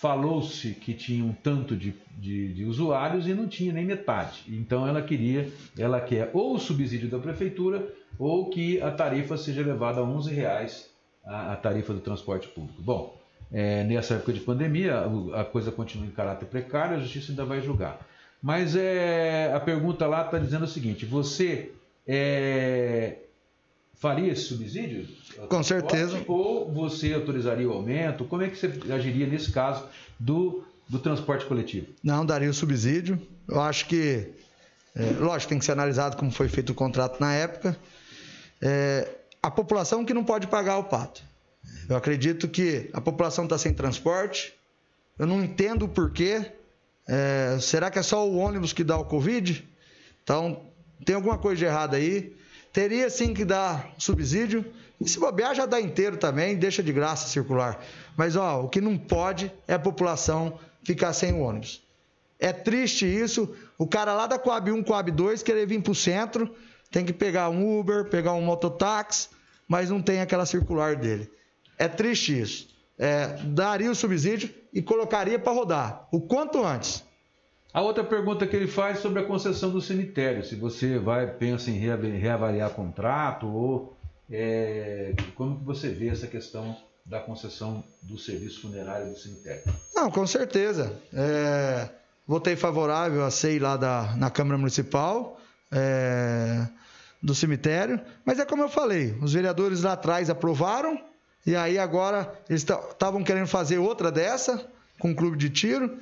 falou-se que tinha um tanto de, de, de, usuários e não tinha nem metade. Então ela queria, ela quer ou o subsídio da prefeitura ou que a tarifa seja elevada a 11 reais a, a tarifa do transporte público. Bom, é, nessa época de pandemia a, a coisa continua em caráter precário, a justiça ainda vai julgar. Mas é, a pergunta lá está dizendo o seguinte: você é, faria esse subsídio? Com certeza. Ou você autorizaria o aumento? Como é que você agiria nesse caso do, do transporte coletivo? Não, daria o subsídio. Eu acho que, é, lógico, tem que ser analisado como foi feito o contrato na época. É, a população que não pode pagar o pato. Eu acredito que a população está sem transporte. Eu não entendo o porquê é, será que é só o ônibus que dá o Covid? Então, tem alguma coisa de errado aí. Teria sim que dar subsídio. E se bobear, já dá inteiro também, deixa de graça circular. Mas ó, o que não pode é a população ficar sem o ônibus. É triste isso. O cara lá da Coab 1, Coab 2 querer vir para o centro, tem que pegar um Uber, pegar um mototáxi, mas não tem aquela circular dele. É triste isso. É, daria o subsídio e colocaria para rodar o quanto antes. A outra pergunta que ele faz sobre a concessão do cemitério, se você vai pensa em reavaliar contrato ou é, como que você vê essa questão da concessão do serviço funerário do cemitério? Não, com certeza. É, votei favorável a SEI lá da, na Câmara Municipal é, do cemitério, mas é como eu falei, os vereadores lá atrás aprovaram, e aí agora eles estavam querendo fazer outra dessa, com um clube de tiro.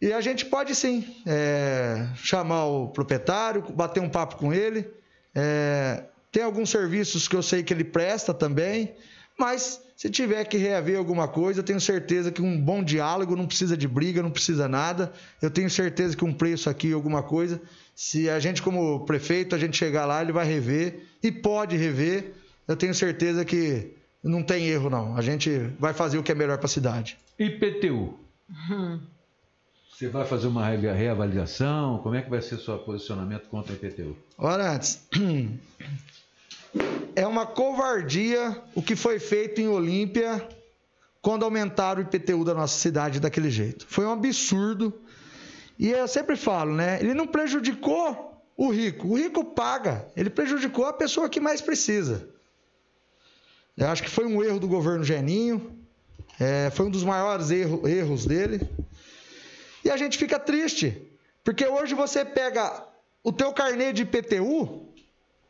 E a gente pode sim é, chamar o proprietário, bater um papo com ele. É, tem alguns serviços que eu sei que ele presta também, mas se tiver que reaver alguma coisa, eu tenho certeza que um bom diálogo não precisa de briga, não precisa nada. Eu tenho certeza que um preço aqui, alguma coisa, se a gente, como prefeito, a gente chegar lá, ele vai rever e pode rever. Eu tenho certeza que não tem erro, não. A gente vai fazer o que é melhor para a cidade. IPTU. Hum. Você vai fazer uma reavaliação? Como é que vai ser o seu posicionamento contra a IPTU? Ora, antes. É uma covardia o que foi feito em Olímpia quando aumentaram o IPTU da nossa cidade daquele jeito. Foi um absurdo. E eu sempre falo, né? Ele não prejudicou o rico. O rico paga. Ele prejudicou a pessoa que mais precisa. Eu acho que foi um erro do governo Geninho, é, foi um dos maiores erro, erros dele. E a gente fica triste, porque hoje você pega o teu carnê de IPTU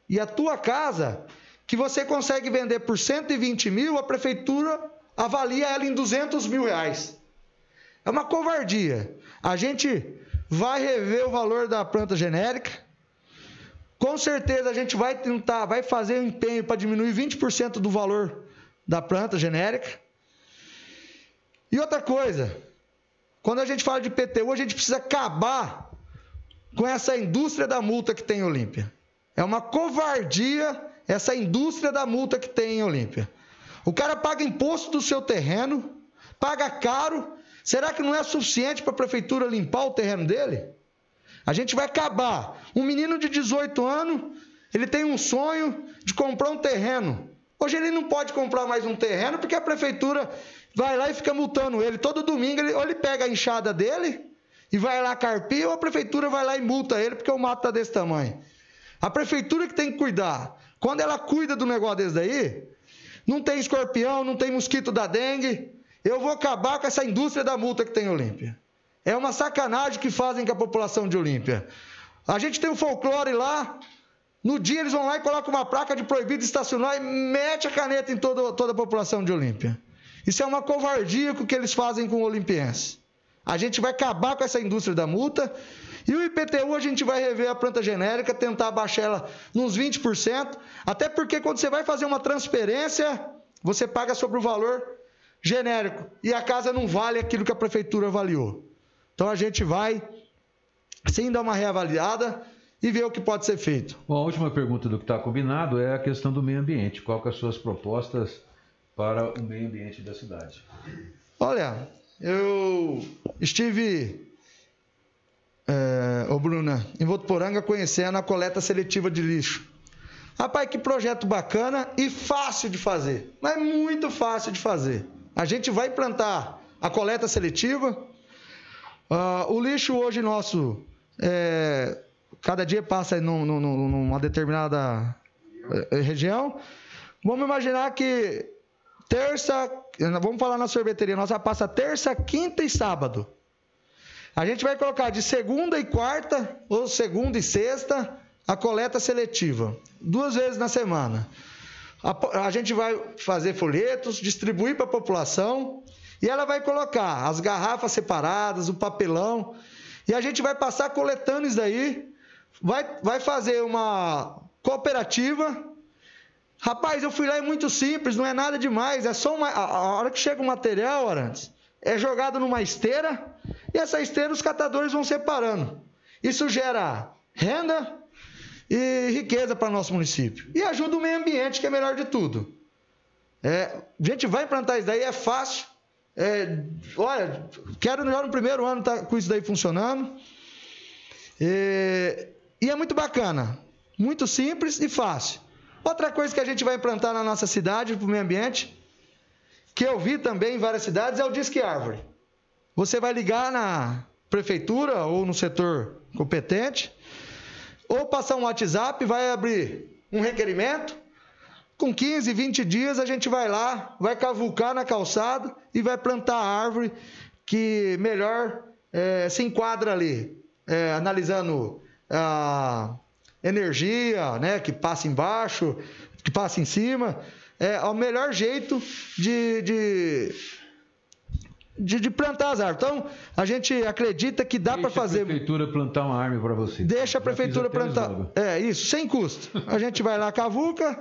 e a tua casa, que você consegue vender por 120 mil, a prefeitura avalia ela em 200 mil reais. É uma covardia. A gente vai rever o valor da planta genérica, com certeza a gente vai tentar, vai fazer um empenho para diminuir 20% do valor da planta genérica. E outra coisa, quando a gente fala de PTU, a gente precisa acabar com essa indústria da multa que tem em Olímpia. É uma covardia essa indústria da multa que tem em Olímpia. O cara paga imposto do seu terreno, paga caro. Será que não é suficiente para a prefeitura limpar o terreno dele? A gente vai acabar. Um menino de 18 anos, ele tem um sonho de comprar um terreno. Hoje ele não pode comprar mais um terreno porque a prefeitura vai lá e fica multando ele. Todo domingo, ele, ou ele pega a enxada dele e vai lá carpir, ou a prefeitura vai lá e multa ele porque o mato está desse tamanho. A prefeitura que tem que cuidar. Quando ela cuida do negócio desse daí, não tem escorpião, não tem mosquito da dengue. Eu vou acabar com essa indústria da multa que tem em Olímpia. É uma sacanagem que fazem com a população de Olímpia. A gente tem o folclore lá. No dia eles vão lá e colocam uma placa de proibido estacionar e mete a caneta em toda, toda a população de Olímpia. Isso é uma covardia que eles fazem com o olimpiense. A gente vai acabar com essa indústria da multa e o IPTU a gente vai rever a planta genérica, tentar abaixar ela nos 20%, até porque quando você vai fazer uma transferência, você paga sobre o valor genérico e a casa não vale aquilo que a prefeitura avaliou. Então a gente vai sim dar uma reavaliada e ver o que pode ser feito. Bom, a última pergunta do que está combinado é a questão do meio ambiente. Qual que as suas propostas para o meio ambiente da cidade? Olha, eu estive, é, ô Bruna, em Votuporanga conhecendo a coleta seletiva de lixo. Rapaz, que projeto bacana e fácil de fazer, mas muito fácil de fazer. A gente vai plantar a coleta seletiva, Uh, o lixo hoje nosso, é, cada dia passa num, num, numa determinada é, região. Vamos imaginar que terça, vamos falar na sorveteria, nossa passa terça, quinta e sábado. A gente vai colocar de segunda e quarta, ou segunda e sexta, a coleta seletiva, duas vezes na semana. A, a gente vai fazer folhetos, distribuir para a população e ela vai colocar as garrafas separadas, o papelão, e a gente vai passar coletando isso daí, vai, vai fazer uma cooperativa. Rapaz, eu fui lá é muito simples, não é nada demais, é só uma. A, hora que chega o material, Arantes, é jogado numa esteira, e essa esteira os catadores vão separando. Isso gera renda e riqueza para nosso município. E ajuda o meio ambiente, que é melhor de tudo. É, a gente vai implantar isso daí, é fácil. É, olha, quero já no primeiro ano estar tá com isso daí funcionando. E, e é muito bacana. Muito simples e fácil. Outra coisa que a gente vai implantar na nossa cidade, para o meio ambiente, que eu vi também em várias cidades, é o Disque Árvore. Você vai ligar na prefeitura ou no setor competente, ou passar um WhatsApp, vai abrir um requerimento, com 15, 20 dias a gente vai lá, vai cavucar na calçada e vai plantar a árvore que melhor é, se enquadra ali, é, analisando a energia né, que passa embaixo, que passa em cima. É o melhor jeito de, de de, de, plantar as árvores. Então, a gente acredita que dá para fazer. Deixa a prefeitura plantar uma árvore para você. Deixa a prefeitura plantar. É, isso, sem custo. A gente vai lá, cavuca,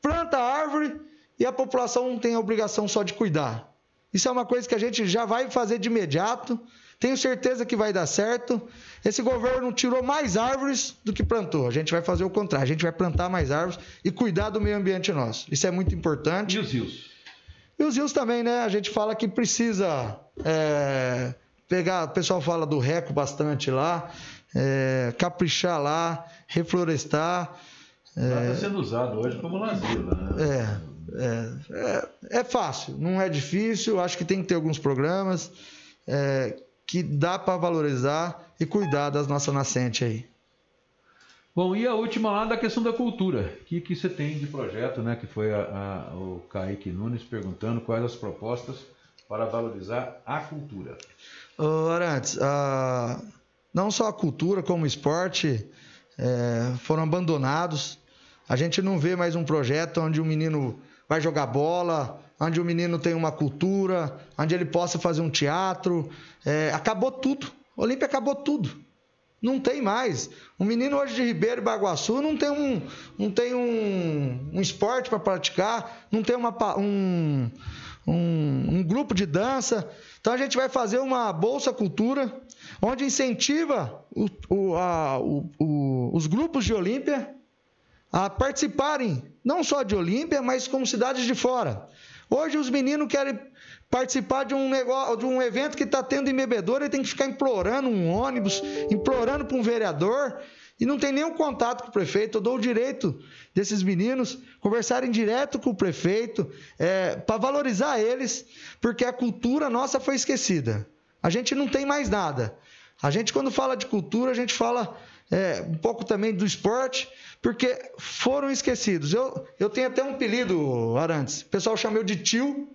planta a árvore e a população não tem a obrigação só de cuidar. Isso é uma coisa que a gente já vai fazer de imediato. Tenho certeza que vai dar certo. Esse governo tirou mais árvores do que plantou. A gente vai fazer o contrário. A gente vai plantar mais árvores e cuidar do meio ambiente nosso. Isso é muito importante. E os rios? E os rios também, né? A gente fala que precisa é, pegar. O pessoal fala do reco bastante lá, é, caprichar lá, reflorestar. Está é, sendo usado hoje como lazer. Né? É, é, é, é, fácil, não é difícil. Acho que tem que ter alguns programas é, que dá para valorizar e cuidar das nossas nascentes aí. Bom, e a última lá da questão da cultura. O que, que você tem de projeto, né? Que foi a, a, o Kaique Nunes perguntando quais as propostas para valorizar a cultura. Oh, Arantes, a, não só a cultura, como o esporte é, foram abandonados. A gente não vê mais um projeto onde o menino vai jogar bola, onde o menino tem uma cultura, onde ele possa fazer um teatro. É, acabou tudo. Olímpia acabou tudo. Não tem mais. O menino hoje de Ribeiro e Baguaçu não tem um, não tem um, um esporte para praticar, não tem uma, um, um, um, grupo de dança. Então a gente vai fazer uma Bolsa Cultura, onde incentiva o, o, a, o, os grupos de Olímpia a participarem não só de Olímpia, mas como cidades de fora. Hoje os meninos querem participar de um negócio, de um evento que está tendo em Bebedouro e tem que ficar implorando um ônibus, implorando para um vereador e não tem nenhum contato com o prefeito. Eu dou o direito desses meninos conversarem direto com o prefeito é, para valorizar eles, porque a cultura nossa foi esquecida. A gente não tem mais nada. A gente, quando fala de cultura, a gente fala é, um pouco também do esporte, porque foram esquecidos. Eu, eu tenho até um apelido, Arantes. O pessoal chama eu de tio,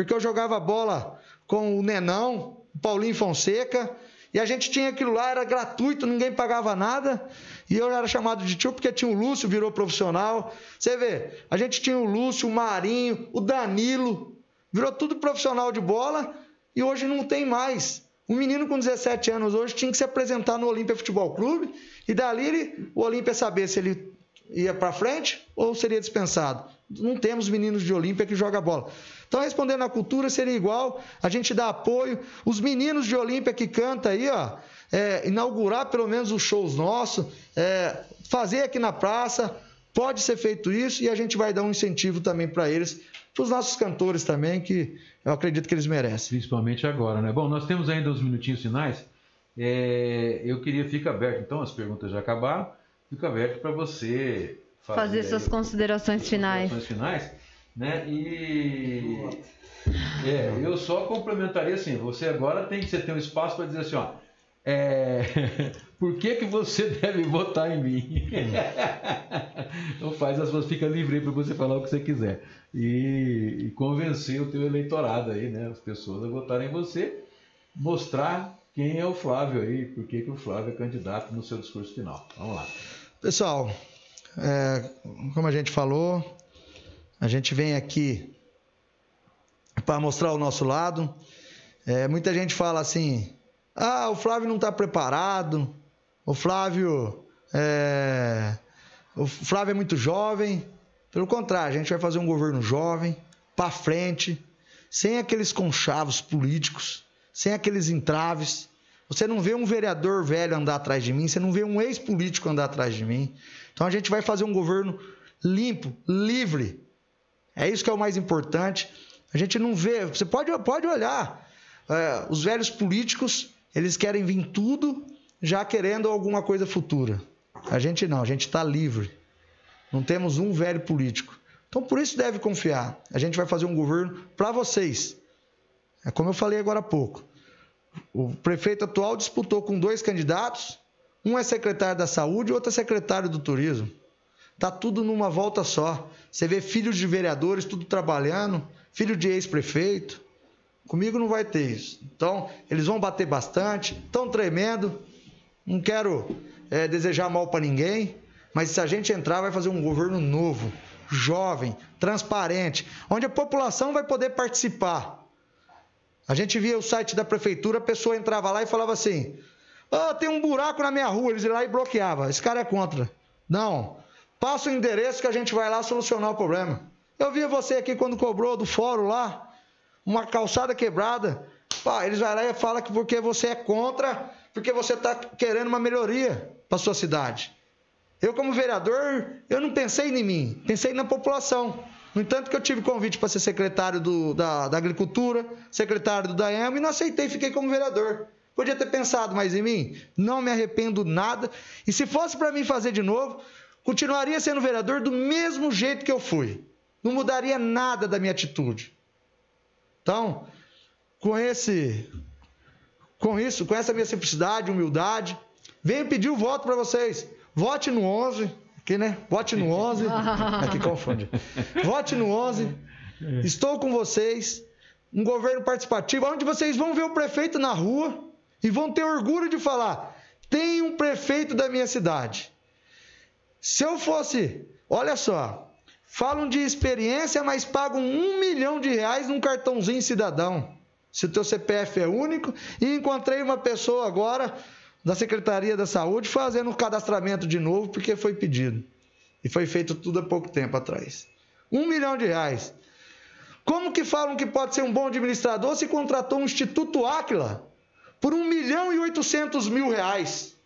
porque eu jogava bola com o Nenão, o Paulinho Fonseca, e a gente tinha aquilo lá, era gratuito, ninguém pagava nada. E eu era chamado de tio porque tinha o Lúcio, virou profissional. Você vê, a gente tinha o Lúcio, o Marinho, o Danilo, virou tudo profissional de bola e hoje não tem mais. Um menino com 17 anos hoje tinha que se apresentar no Olímpia Futebol Clube e dali ele, o Olímpia saber se ele ia para frente ou seria dispensado. Não temos meninos de Olímpia que jogam bola. Então, respondendo à cultura, seria igual, a gente dá apoio. Os meninos de Olímpia que canta aí, ó, é, inaugurar pelo menos os shows nossos, é, fazer aqui na praça, pode ser feito isso e a gente vai dar um incentivo também para eles, para os nossos cantores também, que eu acredito que eles merecem. Principalmente agora, né? Bom, nós temos ainda os minutinhos finais. É, eu queria, fica aberto, então, as perguntas já acabaram, fica aberto para você fazer, fazer suas aí, considerações finais. Considerações finais, né? E é, eu só complementaria assim, você agora tem que você ter um espaço para dizer assim, ó, é, por que, que você deve votar em mim? então faz as suas, fica livre para você falar o que você quiser. E, e, convencer o teu eleitorado aí, né? As pessoas a votarem em você, mostrar quem é o Flávio aí, por que, que o Flávio é candidato no seu discurso final. Vamos lá. Pessoal, é, como a gente falou, a gente vem aqui para mostrar o nosso lado. É, muita gente fala assim, ah, o Flávio não está preparado. O Flávio é... o Flávio é muito jovem. Pelo contrário, a gente vai fazer um governo jovem, para frente, sem aqueles conchavos políticos, sem aqueles entraves. Você não vê um vereador velho andar atrás de mim, você não vê um ex-político andar atrás de mim. Então a gente vai fazer um governo limpo, livre. É isso que é o mais importante. A gente não vê, você pode, pode olhar, é, os velhos políticos eles querem vir tudo já querendo alguma coisa futura. A gente não, a gente está livre. Não temos um velho político. Então por isso deve confiar. A gente vai fazer um governo para vocês. É como eu falei agora há pouco. O prefeito atual disputou com dois candidatos. Um é secretário da saúde e outro é secretário do turismo. Tá tudo numa volta só. Você vê filhos de vereadores tudo trabalhando, filho de ex-prefeito. Comigo não vai ter isso. Então, eles vão bater bastante, estão tremendo. Não quero é, desejar mal para ninguém, mas se a gente entrar, vai fazer um governo novo, jovem, transparente, onde a população vai poder participar. A gente via o site da prefeitura, a pessoa entrava lá e falava assim: oh, tem um buraco na minha rua. Eles iam lá e bloqueavam. Esse cara é contra. Não. Passa o endereço que a gente vai lá solucionar o problema. Eu via você aqui quando cobrou do fórum lá uma calçada quebrada. Pá, eles vão lá e falam que porque você é contra, porque você está querendo uma melhoria para sua cidade. Eu, como vereador, eu não pensei em mim, pensei na população. No entanto, que eu tive convite para ser secretário do, da, da, Agricultura, secretário do DAEM, e não aceitei, fiquei como vereador. Podia ter pensado mais em mim, não me arrependo nada. E se fosse para mim fazer de novo, continuaria sendo vereador do mesmo jeito que eu fui. Não mudaria nada da minha atitude. Então, com esse com isso, com essa minha simplicidade, humildade, venho pedir o voto para vocês. Vote no 11, aqui, né? Vote no 11. Aqui confunde. Vote no 11. Estou com vocês. Um governo participativo, onde vocês vão ver o prefeito na rua e vão ter orgulho de falar: tem um prefeito da minha cidade. Se eu fosse, olha só, Falam de experiência, mas pagam um milhão de reais num cartãozinho cidadão. Se o teu CPF é único. E encontrei uma pessoa agora da Secretaria da Saúde fazendo o cadastramento de novo porque foi pedido. E foi feito tudo há pouco tempo atrás. Um milhão de reais. Como que falam que pode ser um bom administrador se contratou um Instituto Áquila por um milhão e oitocentos mil reais?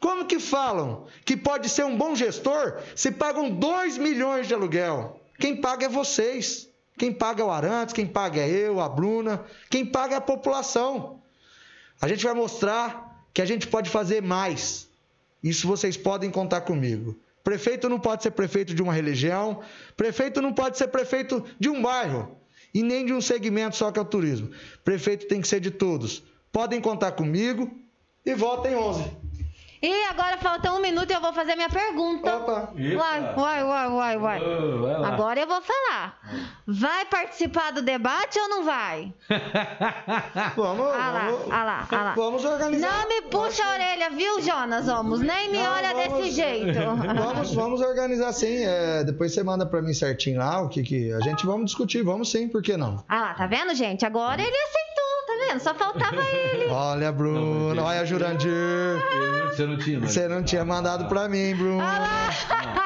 Como que falam que pode ser um bom gestor se pagam 2 milhões de aluguel? Quem paga é vocês. Quem paga é o Arantes, quem paga é eu, a Bruna, quem paga é a população. A gente vai mostrar que a gente pode fazer mais. Isso vocês podem contar comigo. Prefeito não pode ser prefeito de uma religião, prefeito não pode ser prefeito de um bairro e nem de um segmento só que é o turismo. Prefeito tem que ser de todos. Podem contar comigo, e vota em 11. E agora falta um minuto e eu vou fazer minha pergunta. Opa. Eita. Vai, vai, vai, vai, vai. Ô, vai lá. Agora eu vou falar. Vai participar do debate ou não vai? Vamos, Ah lá, vamos, ah lá, ah lá. vamos organizar. Não me puxa a orelha, viu, Jonas Omos? Nem me Não, olha vamos- desse jeito. Vamos, vamos organizar sim. é, depois você manda pra mim certinho lá o que que. A gente vamos discutir, vamos sim, por que não? Ah lá, tá vendo, gente? Agora ele aceitou, tá vendo? Só faltava ele. Olha, Bruno, Não, olha, Jurandir. Você não tinha, Você não tinha mandado pra mim, Bruno.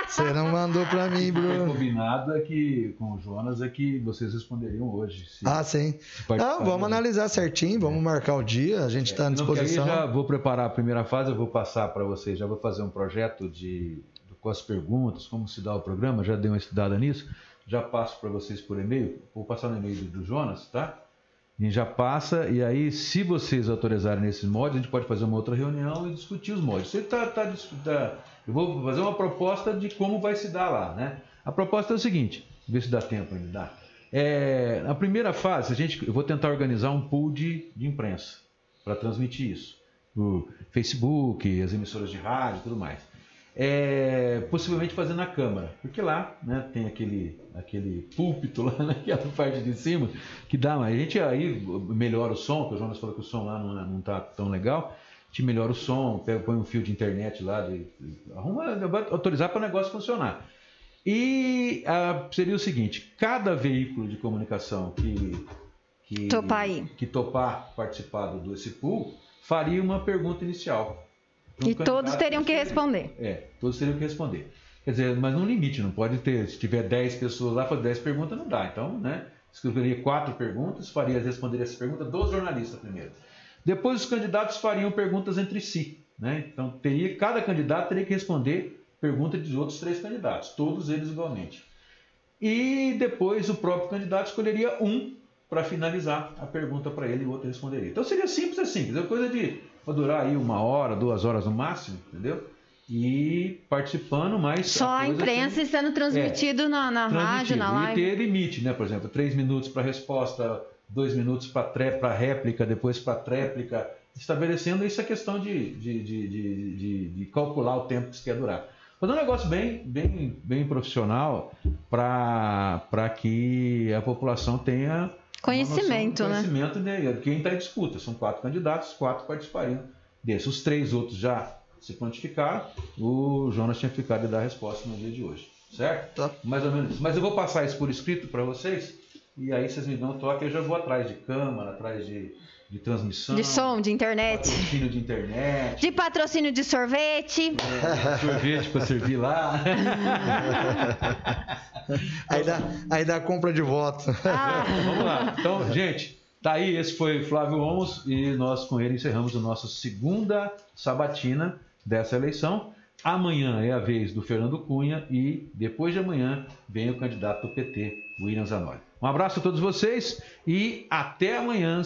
Você não mandou pra mim, Foi Bruno. combinado é que, com o Jonas é que vocês responderiam hoje. se- Ah, sim. Não, vamos analisar certinho, vamos marcar o dia, a gente está à aí disposição. já vou preparar a primeira fase, eu vou passar para vocês, já vou fazer um projeto de com as perguntas, como se dá o programa, já dei uma estudada nisso, já passo para vocês por e-mail, vou passar no e-mail do Jonas, tá? E já passa, e aí, se vocês autorizarem nesses mods, a gente pode fazer uma outra reunião e discutir os mods. Você tá, tá, tá- eu vou fazer uma proposta de como vai se dar lá, né? A proposta é o seguinte, ver se dá tempo ainda dá. É, na primeira fase, a gente, eu vou tentar organizar um pool de, de imprensa para transmitir isso. O Facebook, as emissoras de rádio tudo mais. É, possivelmente fazer na Câmara, porque lá né, tem aquele, aquele púlpito lá naquela parte de cima que dá mais. A gente aí melhora o som, porque o Jonas falou que o som lá não, é- não tá tão legal. A gente melhora o som, pega, põe um fio de internet lá, de, de- arruma, autorizar para o negócio funcionar. E ah, seria o seguinte: cada veículo de comunicação que, que, Topar que topar participar do desse pool faria uma pergunta inicial. Um E todos teriam que responder. É, todos teriam que responder. Quer dizer, mas num limite, não pode ter. Se tiver 10 pessoas lá, fazer 10 perguntas, não dá. Então, né? Escreveria quatro perguntas, faria, responderia essa pergunta dos jornalistas primeiro. Depois os candidatos fariam perguntas entre si. Né? Então, teria, cada candidato teria que responder pergunta dos outros três candidatos, todos eles igualmente. E depois o próprio candidato escolheria um para finalizar a pergunta para ele e o outro responderia. Então seria simples assim, coisa de vai durar aí uma hora, duas horas no máximo, entendeu? E participando, mas Só a imprensa assim, sendo transmitido na, na rádio, na live. E ter limite, né? Por exemplo, três minutos para resposta, dois minutos para réplica, depois para tréplica, estabelecendo essa questão de, de, de, de, de- de calcular o tempo que isso quer durar. Fazer um negócio bem, bem, bem profissional para que a população tenha Conhecimento, noção, né? conhecimento de quem está em disputa. São quatro candidatos, quatro participariam desse. Os três outros já se prontificaram. O Jonas tinha ficado de dar a resposta no dia de hoje. Certo? Tá. Mais ou menos isso. Mas eu vou passar isso por escrito para vocês. E aí vocês me dão um toque. Eu já vou atrás de câmera, atrás de, de transmissão. De som, de internet. Patrocínio de internet. De patrocínio de sorvete. é, sorvete para servir lá. Aí dá, aí dá compra de voto. Ah, Vamos lá. Então, gente, tá aí. Esse foi Flávio Omos e nós com ele encerramos a nossa segunda sabatina dessa eleição. Amanhã é a vez do Fernando Cunha e depois de amanhã vem o candidato do PT, William Zanoli. Um abraço a todos vocês e até amanhã.